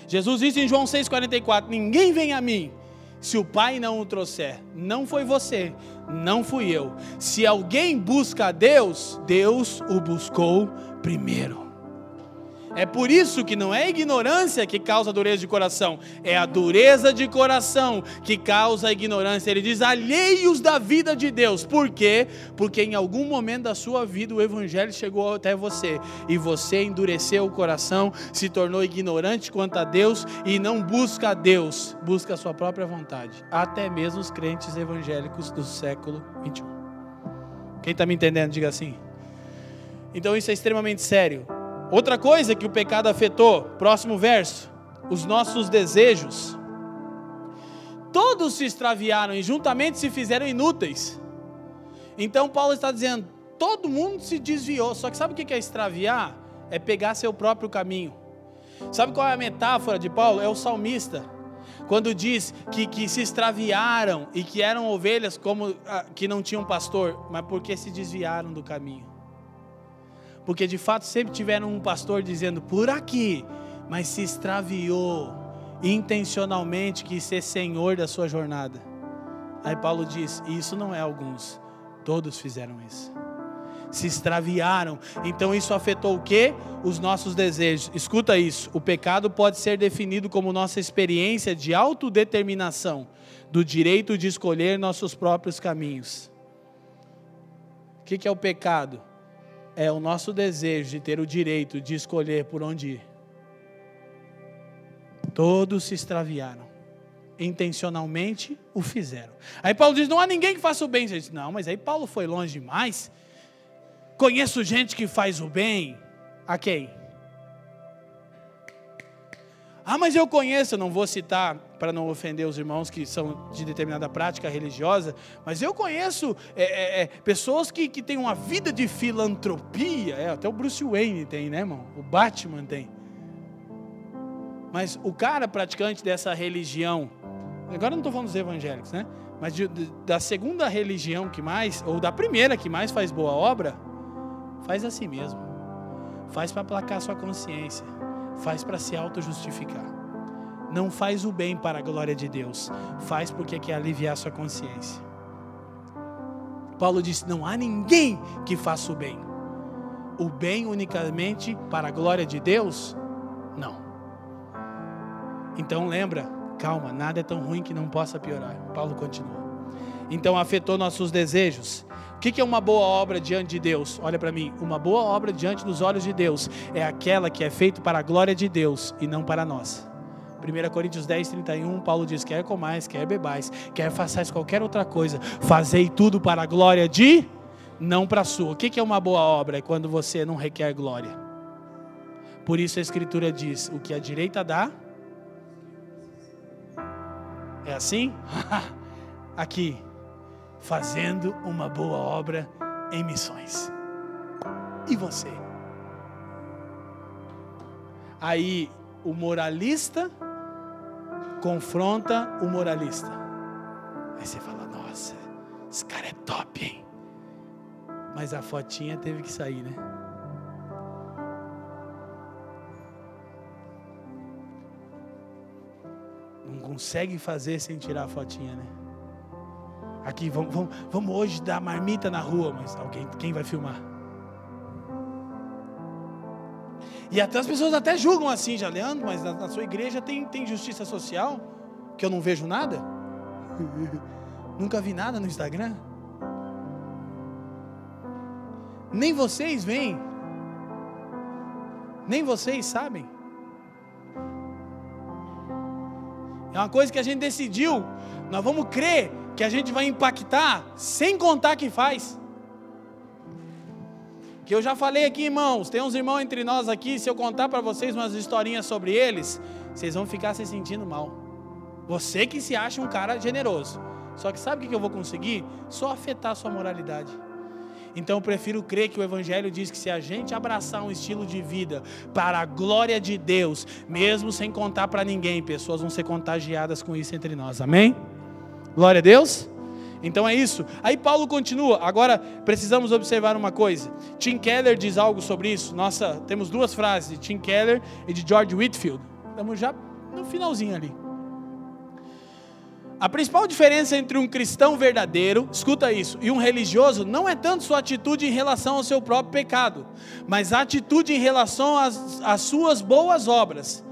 Jesus disse em João 6,44: Ninguém vem a mim se o Pai não o trouxer. Não foi você, não fui eu. Se alguém busca a Deus, Deus o buscou primeiro. É por isso que não é a ignorância que causa dureza de coração, é a dureza de coração que causa a ignorância. Ele diz alheios da vida de Deus. Por quê? Porque em algum momento da sua vida o evangelho chegou até você e você endureceu o coração, se tornou ignorante quanto a Deus e não busca a Deus, busca a sua própria vontade. Até mesmo os crentes evangélicos do século 21. Quem está me entendendo, diga assim. Então isso é extremamente sério. Outra coisa que o pecado afetou, próximo verso, os nossos desejos. Todos se extraviaram e juntamente se fizeram inúteis. Então Paulo está dizendo, todo mundo se desviou. Só que sabe o que é extraviar? É pegar seu próprio caminho. Sabe qual é a metáfora de Paulo? É o salmista. Quando diz que, que se extraviaram e que eram ovelhas como ah, que não tinham pastor, mas porque se desviaram do caminho porque de fato sempre tiveram um pastor dizendo por aqui, mas se extraviou intencionalmente quis ser senhor da sua jornada. Aí Paulo diz: Isso não é alguns, todos fizeram isso. Se extraviaram, então isso afetou o que? Os nossos desejos. Escuta isso: o pecado pode ser definido como nossa experiência de autodeterminação, do direito de escolher nossos próprios caminhos. O que é o pecado? É o nosso desejo de ter o direito de escolher por onde ir. Todos se extraviaram. Intencionalmente o fizeram. Aí Paulo diz: não há ninguém que faça o bem. Diz, não, mas aí Paulo foi longe demais. Conheço gente que faz o bem. A quem? Ah, mas eu conheço, não vou citar para não ofender os irmãos que são de determinada prática religiosa, mas eu conheço é, é, é, pessoas que, que têm uma vida de filantropia, é, até o Bruce Wayne tem, né, irmão? O Batman tem. Mas o cara praticante dessa religião, agora não estou falando dos evangélicos, né? Mas de, de, da segunda religião que mais, ou da primeira que mais faz boa obra, faz assim mesmo. Faz para aplacar sua consciência faz para se auto-justificar. Não faz o bem para a glória de Deus, faz porque quer aliviar sua consciência. Paulo disse: não há ninguém que faça o bem. O bem unicamente para a glória de Deus? Não. Então lembra, calma, nada é tão ruim que não possa piorar. Paulo continua. Então afetou nossos desejos. O que é uma boa obra diante de Deus? Olha para mim, uma boa obra diante dos olhos de Deus é aquela que é feita para a glória de Deus e não para nós. 1 Coríntios 10, 31, Paulo diz: quer comais, quer bebais, quer façais qualquer outra coisa, fazei tudo para a glória de, não para a sua. O que é uma boa obra? É quando você não requer glória. Por isso a Escritura diz: o que a direita dá, é assim? Aqui, fazendo uma boa obra em missões. E você? Aí o moralista confronta o moralista. Aí você fala: Nossa, esse cara é top, hein? Mas a fotinha teve que sair, né? Não consegue fazer sem tirar a fotinha, né? Aqui, vamos, vamos, vamos hoje dar marmita na rua, mas alguém, quem vai filmar? E até as pessoas até julgam assim, já Leandro, mas na, na sua igreja tem, tem justiça social, que eu não vejo nada. Nunca vi nada no Instagram. Nem vocês veem. Nem vocês sabem. É uma coisa que a gente decidiu. Nós vamos crer que a gente vai impactar sem contar que faz. Que eu já falei aqui, irmãos, tem uns irmãos entre nós aqui, se eu contar para vocês umas historinhas sobre eles, vocês vão ficar se sentindo mal. Você que se acha um cara generoso. Só que sabe o que eu vou conseguir? Só afetar a sua moralidade. Então eu prefiro crer que o Evangelho diz que se a gente abraçar um estilo de vida para a glória de Deus, mesmo sem contar para ninguém, pessoas vão ser contagiadas com isso entre nós. Amém? Glória a Deus. Então é isso. Aí Paulo continua. Agora precisamos observar uma coisa. Tim Keller diz algo sobre isso. Nossa, temos duas frases de Tim Keller e de George Whitfield. Estamos já no finalzinho ali. A principal diferença entre um cristão verdadeiro, escuta isso, e um religioso não é tanto sua atitude em relação ao seu próprio pecado, mas a atitude em relação às, às suas boas obras.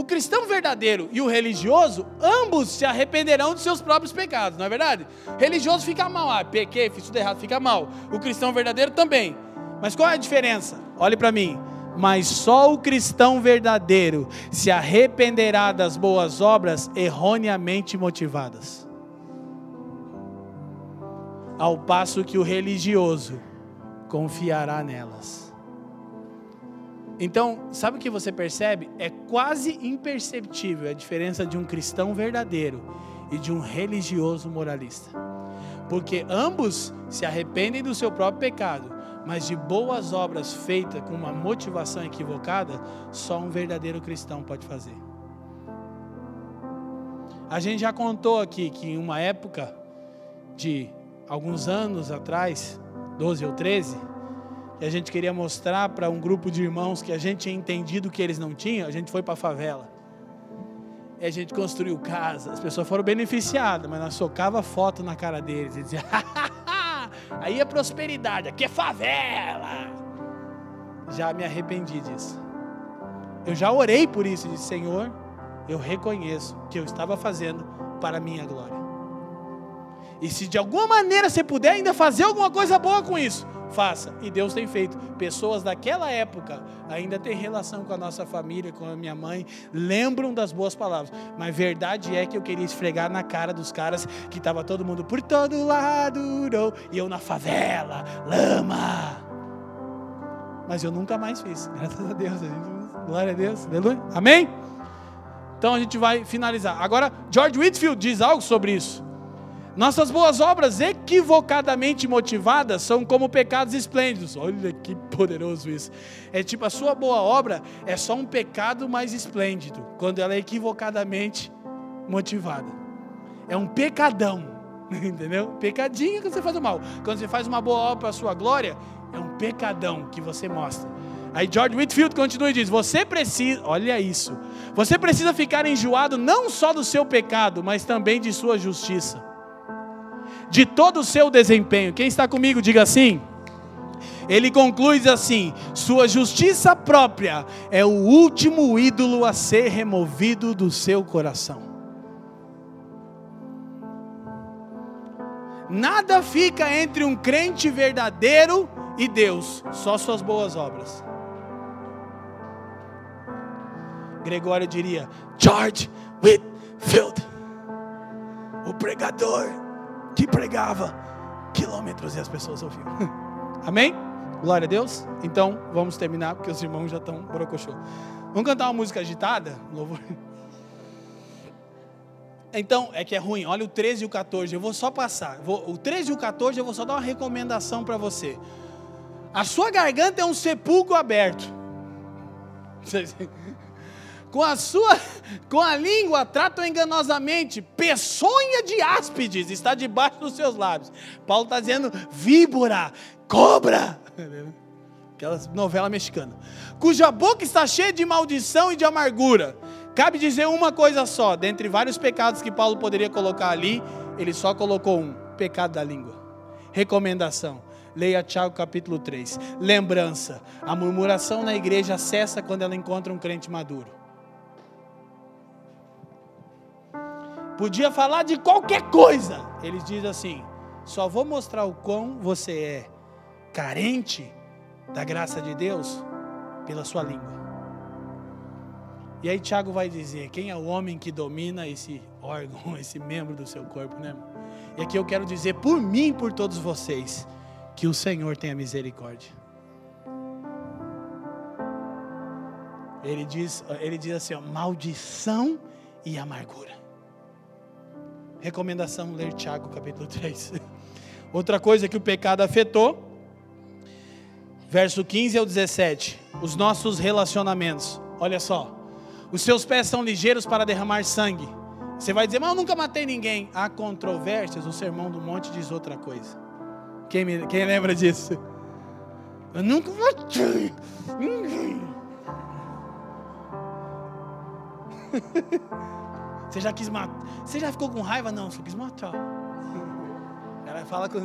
O cristão verdadeiro e o religioso, ambos se arrependerão dos seus próprios pecados, não é verdade? Religioso fica mal, ah, pequei, fiz tudo errado, fica mal. O cristão verdadeiro também. Mas qual é a diferença? Olhe para mim. Mas só o cristão verdadeiro se arrependerá das boas obras erroneamente motivadas. Ao passo que o religioso confiará nelas. Então, sabe o que você percebe? É quase imperceptível a diferença de um cristão verdadeiro e de um religioso moralista. Porque ambos se arrependem do seu próprio pecado, mas de boas obras feitas com uma motivação equivocada, só um verdadeiro cristão pode fazer. A gente já contou aqui que em uma época de alguns anos atrás, 12 ou 13, e a gente queria mostrar para um grupo de irmãos que a gente tinha entendido que eles não tinham, a gente foi para a favela. E a gente construiu casa. As pessoas foram beneficiadas, mas nós socava foto na cara deles e dizia: aí é prosperidade, aqui é favela. Já me arrependi disso. Eu já orei por isso e disse: Senhor, eu reconheço que eu estava fazendo para a minha glória. E se de alguma maneira você puder ainda fazer alguma coisa boa com isso, faça. E Deus tem feito. Pessoas daquela época ainda têm relação com a nossa família, com a minha mãe, lembram das boas palavras. Mas verdade é que eu queria esfregar na cara dos caras que estava todo mundo por todo lado, e eu na favela, lama. Mas eu nunca mais fiz, graças a Deus. Glória a Deus, aleluia. Amém? Então a gente vai finalizar. Agora, George Whitfield diz algo sobre isso. Nossas boas obras equivocadamente motivadas são como pecados esplêndidos. Olha que poderoso isso. É tipo a sua boa obra é só um pecado mais esplêndido quando ela é equivocadamente motivada. É um pecadão, entendeu? Pecadinho que você faz o mal. Quando você faz uma boa obra para a sua glória, é um pecadão que você mostra. Aí George Whitfield continua e diz: Você precisa, olha isso, você precisa ficar enjoado não só do seu pecado, mas também de sua justiça de todo o seu desempenho. Quem está comigo, diga assim. Ele conclui assim: sua justiça própria é o último ídolo a ser removido do seu coração. Nada fica entre um crente verdadeiro e Deus, só suas boas obras. Gregório diria: George Whitfield, o pregador que pregava quilômetros e as pessoas ouviam. Amém? Glória a Deus. Então, vamos terminar porque os irmãos já estão brocochô. Vamos cantar uma música agitada? Louvor. Então, é que é ruim. Olha o 13 e o 14. Eu vou só passar. Vou, o 13 e o 14 eu vou só dar uma recomendação para você. A sua garganta é um sepulcro aberto. Com a sua, com a língua tratam enganosamente, peçonha de áspides está debaixo dos seus lábios. Paulo está dizendo víbora, cobra. Aquela novela mexicana. Cuja boca está cheia de maldição e de amargura. Cabe dizer uma coisa só, dentre vários pecados que Paulo poderia colocar ali, ele só colocou um: pecado da língua. Recomendação: leia Tiago capítulo 3. Lembrança: a murmuração na igreja cessa quando ela encontra um crente maduro. Podia falar de qualquer coisa, ele diz assim: só vou mostrar o quão você é carente da graça de Deus pela sua língua. E aí Tiago vai dizer: quem é o homem que domina esse órgão, esse membro do seu corpo, né? E aqui eu quero dizer por mim e por todos vocês que o Senhor tenha misericórdia. Ele diz, ele diz assim: ó, maldição e amargura. Recomendação ler Tiago capítulo 3. Outra coisa que o pecado afetou, verso 15 ao 17, os nossos relacionamentos. Olha só. Os seus pés são ligeiros para derramar sangue. Você vai dizer, mas eu nunca matei ninguém. Há controvérsias, o sermão do monte diz outra coisa. Quem, me, quem lembra disso? Eu nunca matei ninguém. Você já quis matar? Você já ficou com raiva? Não, só quis matar. Ela fala com.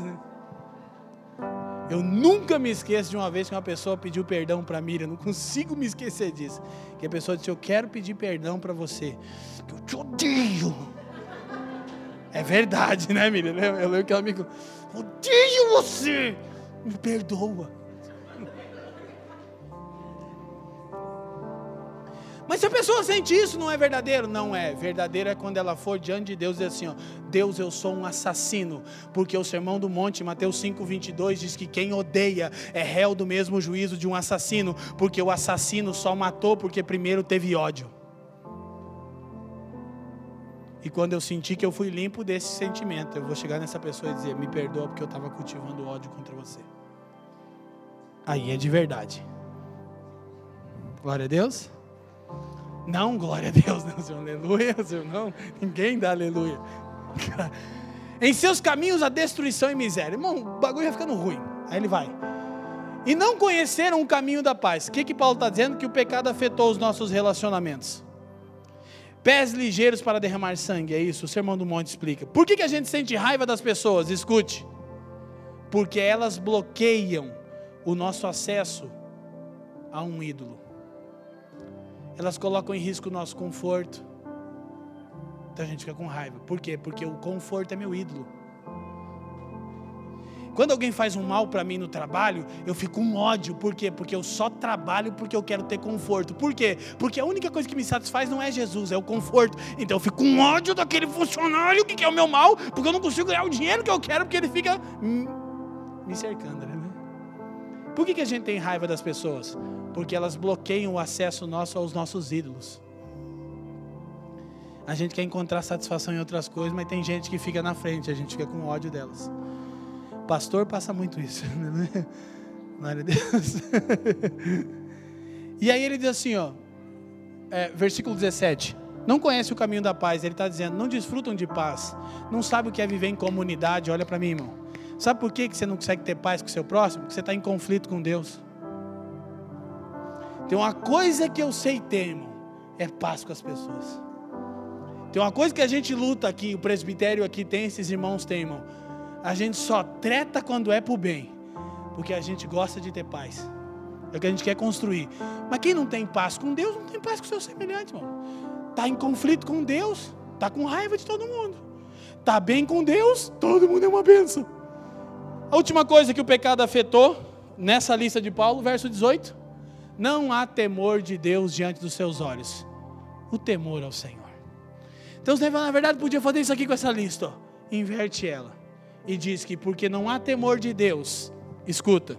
Eu nunca me esqueço de uma vez que uma pessoa pediu perdão para Miriam, não consigo me esquecer disso. Que a pessoa disse: Eu quero pedir perdão para você, que eu te odeio. É verdade, né, Miriam? Eu lembro que ela me odeio você, me perdoa. Mas se a pessoa sente isso, não é verdadeiro? Não é. Verdadeiro é quando ela for diante de Deus e diz assim: ó, Deus, eu sou um assassino. Porque o sermão do monte, Mateus 5, 22, diz que quem odeia é réu do mesmo juízo de um assassino. Porque o assassino só matou porque primeiro teve ódio. E quando eu senti que eu fui limpo desse sentimento, eu vou chegar nessa pessoa e dizer: Me perdoa porque eu estava cultivando ódio contra você. Aí é de verdade. Glória a Deus. Não, glória a Deus, não, Senhor, aleluia, Senhor, não. Ninguém dá aleluia. em seus caminhos a destruição e miséria. Irmão, o bagulho vai ficando ruim. Aí ele vai. E não conheceram o caminho da paz. O que, que Paulo está dizendo? Que o pecado afetou os nossos relacionamentos. Pés ligeiros para derramar sangue, é isso, o Sermão do Monte explica. Por que, que a gente sente raiva das pessoas? Escute. Porque elas bloqueiam o nosso acesso a um ídolo elas colocam em risco o nosso conforto. Então a gente fica com raiva. Por quê? Porque o conforto é meu ídolo. Quando alguém faz um mal para mim no trabalho, eu fico com ódio. Por quê? Porque eu só trabalho porque eu quero ter conforto. Por quê? Porque a única coisa que me satisfaz não é Jesus, é o conforto. Então eu fico com ódio daquele funcionário que quer o meu mal, porque eu não consigo ganhar o dinheiro que eu quero, porque ele fica me cercando. Né? Por que, que a gente tem raiva das pessoas? Porque elas bloqueiam o acesso nosso aos nossos ídolos. A gente quer encontrar satisfação em outras coisas, mas tem gente que fica na frente, a gente fica com ódio delas. Pastor passa muito isso. Né? Glória a Deus. e aí ele diz assim, ó, é, versículo 17. Não conhece o caminho da paz, ele está dizendo, não desfrutam de paz, não sabe o que é viver em comunidade. Olha para mim, irmão. Sabe por que você não consegue ter paz com o seu próximo? Porque você está em conflito com Deus. Tem uma coisa que eu sei ter, irmão, é paz com as pessoas. Tem uma coisa que a gente luta aqui, o presbitério aqui tem, esses irmãos têm, irmão. A gente só treta quando é pro bem, porque a gente gosta de ter paz. É o que a gente quer construir. Mas quem não tem paz com Deus, não tem paz com seu semelhante, irmão. Está em conflito com Deus, está com raiva de todo mundo. Tá bem com Deus, todo mundo é uma benção. A última coisa que o pecado afetou nessa lista de Paulo, verso 18: Não há temor de Deus diante dos seus olhos. O temor ao Senhor. Então, você na verdade, podia fazer isso aqui com essa lista. Ó. Inverte ela. E diz que porque não há temor de Deus, escuta.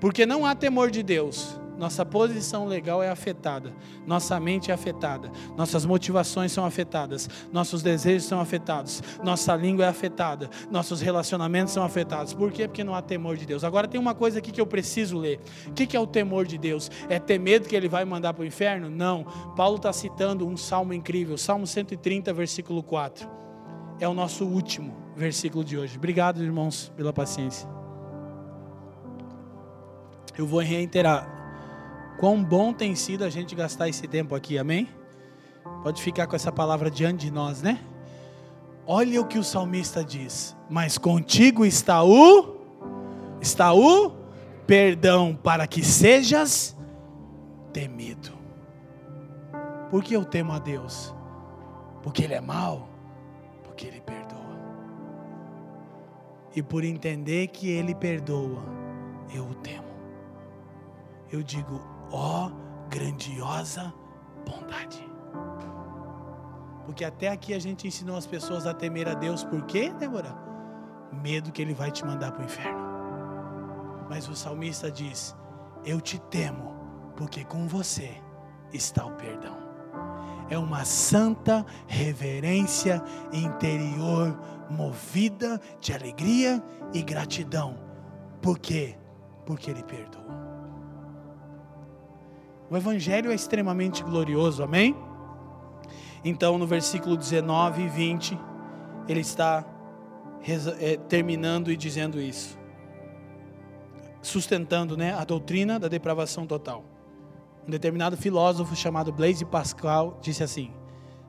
Porque não há temor de Deus, nossa posição legal é afetada, nossa mente é afetada, nossas motivações são afetadas, nossos desejos são afetados, nossa língua é afetada, nossos relacionamentos são afetados. Por quê? Porque não há temor de Deus. Agora tem uma coisa aqui que eu preciso ler. O que é o temor de Deus? É ter medo que ele vai mandar para o inferno? Não. Paulo está citando um salmo incrível, Salmo 130, versículo 4. É o nosso último versículo de hoje. Obrigado, irmãos, pela paciência. Eu vou reiterar Quão bom tem sido a gente gastar esse tempo aqui, amém? Pode ficar com essa palavra diante de nós, né? Olha o que o salmista diz: Mas contigo está o está o perdão para que sejas temido. Por que eu temo a Deus? Porque ele é mau? Porque ele perdoa. E por entender que ele perdoa, eu o temo. Eu digo, ó grandiosa bondade. Porque até aqui a gente ensinou as pessoas a temer a Deus, por quê, Débora? Medo que Ele vai te mandar para o inferno. Mas o salmista diz: Eu te temo, porque com você está o perdão. É uma santa reverência interior, movida de alegria e gratidão. Por quê? Porque Ele perdoa. O Evangelho é extremamente glorioso, amém? Então, no versículo 19 e 20, ele está é, terminando e dizendo isso, sustentando né, a doutrina da depravação total. Um determinado filósofo chamado Blaise Pascal disse assim: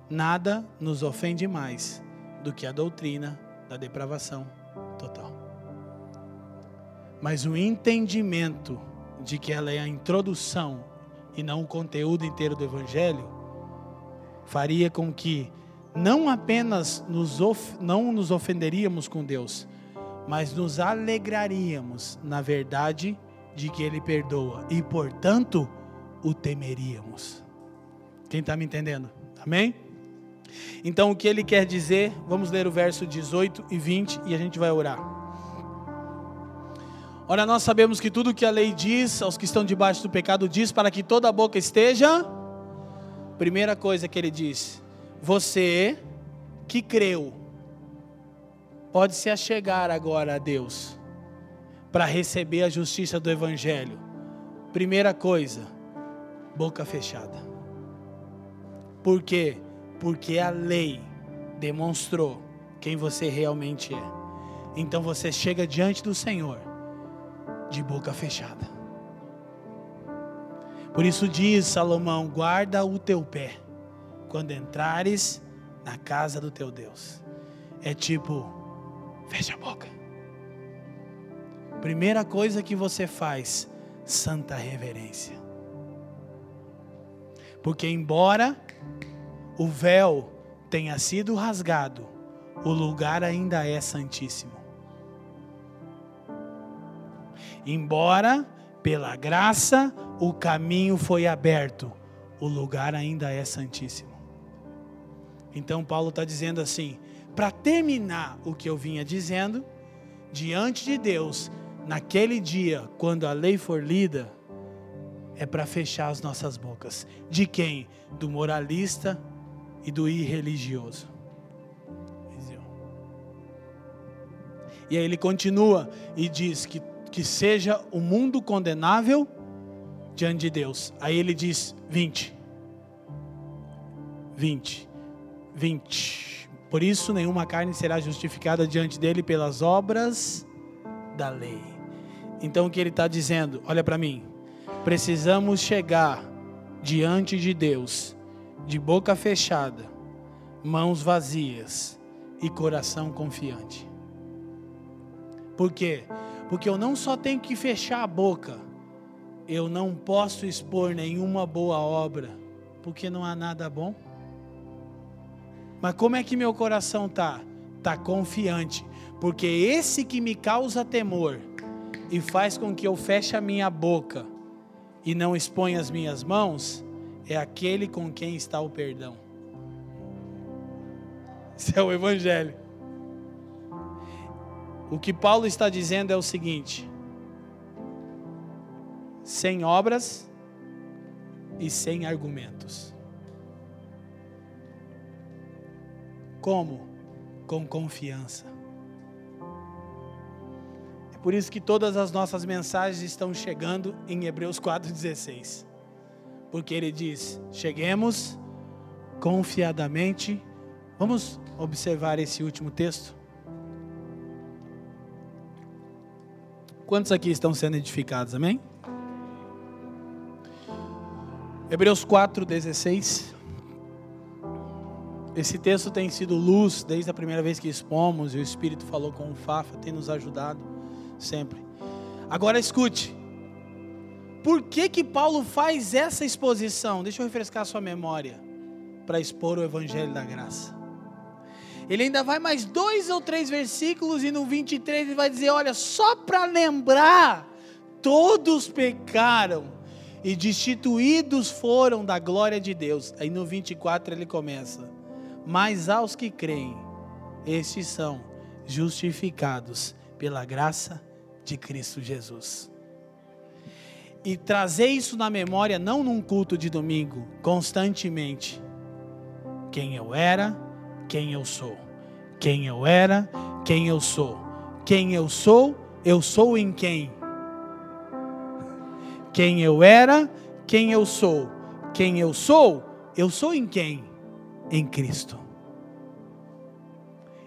Nada nos ofende mais do que a doutrina da depravação total. Mas o entendimento de que ela é a introdução e não o conteúdo inteiro do Evangelho, faria com que não apenas nos não nos ofenderíamos com Deus, mas nos alegraríamos na verdade de que Ele perdoa e, portanto, o temeríamos. Quem está me entendendo? Amém? Então, o que ele quer dizer, vamos ler o verso 18 e 20 e a gente vai orar. Ora, nós sabemos que tudo que a lei diz aos que estão debaixo do pecado diz para que toda a boca esteja. Primeira coisa que ele diz: você que creu, pode se achegar agora a Deus para receber a justiça do Evangelho. Primeira coisa, boca fechada. Por quê? Porque a lei demonstrou quem você realmente é. Então você chega diante do Senhor de boca fechada. Por isso diz Salomão: guarda o teu pé quando entrares na casa do teu Deus. É tipo, fecha a boca. Primeira coisa que você faz, santa reverência. Porque embora o véu tenha sido rasgado, o lugar ainda é santíssimo. Embora pela graça o caminho foi aberto, o lugar ainda é santíssimo. Então Paulo está dizendo assim: para terminar o que eu vinha dizendo, diante de Deus, naquele dia, quando a lei for lida, é para fechar as nossas bocas. De quem? Do moralista e do irreligioso. E aí ele continua e diz que que seja o mundo condenável diante de Deus. Aí ele diz 20. 20. 20. Por isso nenhuma carne será justificada diante dele pelas obras da lei. Então o que ele está dizendo? Olha para mim. Precisamos chegar diante de Deus de boca fechada, mãos vazias e coração confiante. Por quê? Porque eu não só tenho que fechar a boca, eu não posso expor nenhuma boa obra, porque não há nada bom. Mas como é que meu coração tá? Tá confiante, porque esse que me causa temor e faz com que eu feche a minha boca e não exponha as minhas mãos é aquele com quem está o perdão. Esse é o evangelho. O que Paulo está dizendo é o seguinte: sem obras e sem argumentos. Como? Com confiança. É por isso que todas as nossas mensagens estão chegando em Hebreus 4,16. Porque ele diz: cheguemos confiadamente. Vamos observar esse último texto? Quantos aqui estão sendo edificados, amém? Hebreus 4,16. Esse texto tem sido luz desde a primeira vez que expomos, e o Espírito falou com o Fafa, tem nos ajudado sempre. Agora escute. Por que que Paulo faz essa exposição? Deixa eu refrescar sua memória para expor o evangelho da graça. Ele ainda vai mais dois ou três versículos e no 23 ele vai dizer, olha, só para lembrar, todos pecaram e destituídos foram da glória de Deus. Aí no 24 ele começa: Mas aos que creem, estes são justificados pela graça de Cristo Jesus. E trazer isso na memória, não num culto de domingo, constantemente. Quem eu era, quem eu sou. Quem eu era, quem eu sou. Quem eu sou, eu sou em quem? Quem eu era, quem eu sou. Quem eu sou, eu sou em quem? Em Cristo.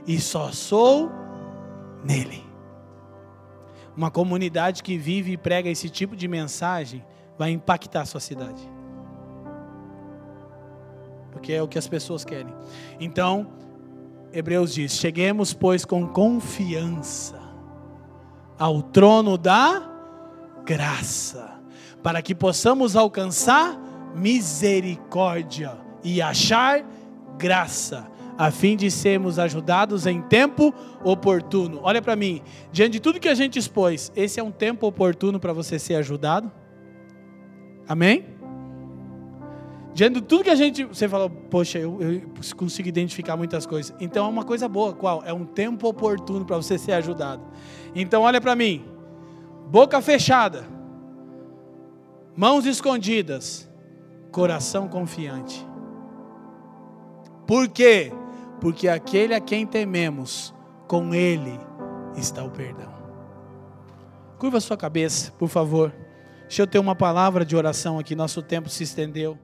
E só sou nele. Uma comunidade que vive e prega esse tipo de mensagem vai impactar a sua cidade. Porque é o que as pessoas querem. Então, Hebreus diz: Cheguemos, pois, com confiança ao trono da graça para que possamos alcançar misericórdia e achar graça, a fim de sermos ajudados em tempo oportuno. Olha para mim, diante de tudo que a gente expôs, esse é um tempo oportuno para você ser ajudado? Amém? Diante de tudo que a gente. Você falou, poxa, eu, eu consigo identificar muitas coisas. Então é uma coisa boa, qual? É um tempo oportuno para você ser ajudado. Então olha para mim, boca fechada mãos escondidas, coração confiante. Por quê? Porque aquele a quem tememos, com ele está o perdão. Curva sua cabeça, por favor. Deixa eu ter uma palavra de oração aqui, nosso tempo se estendeu.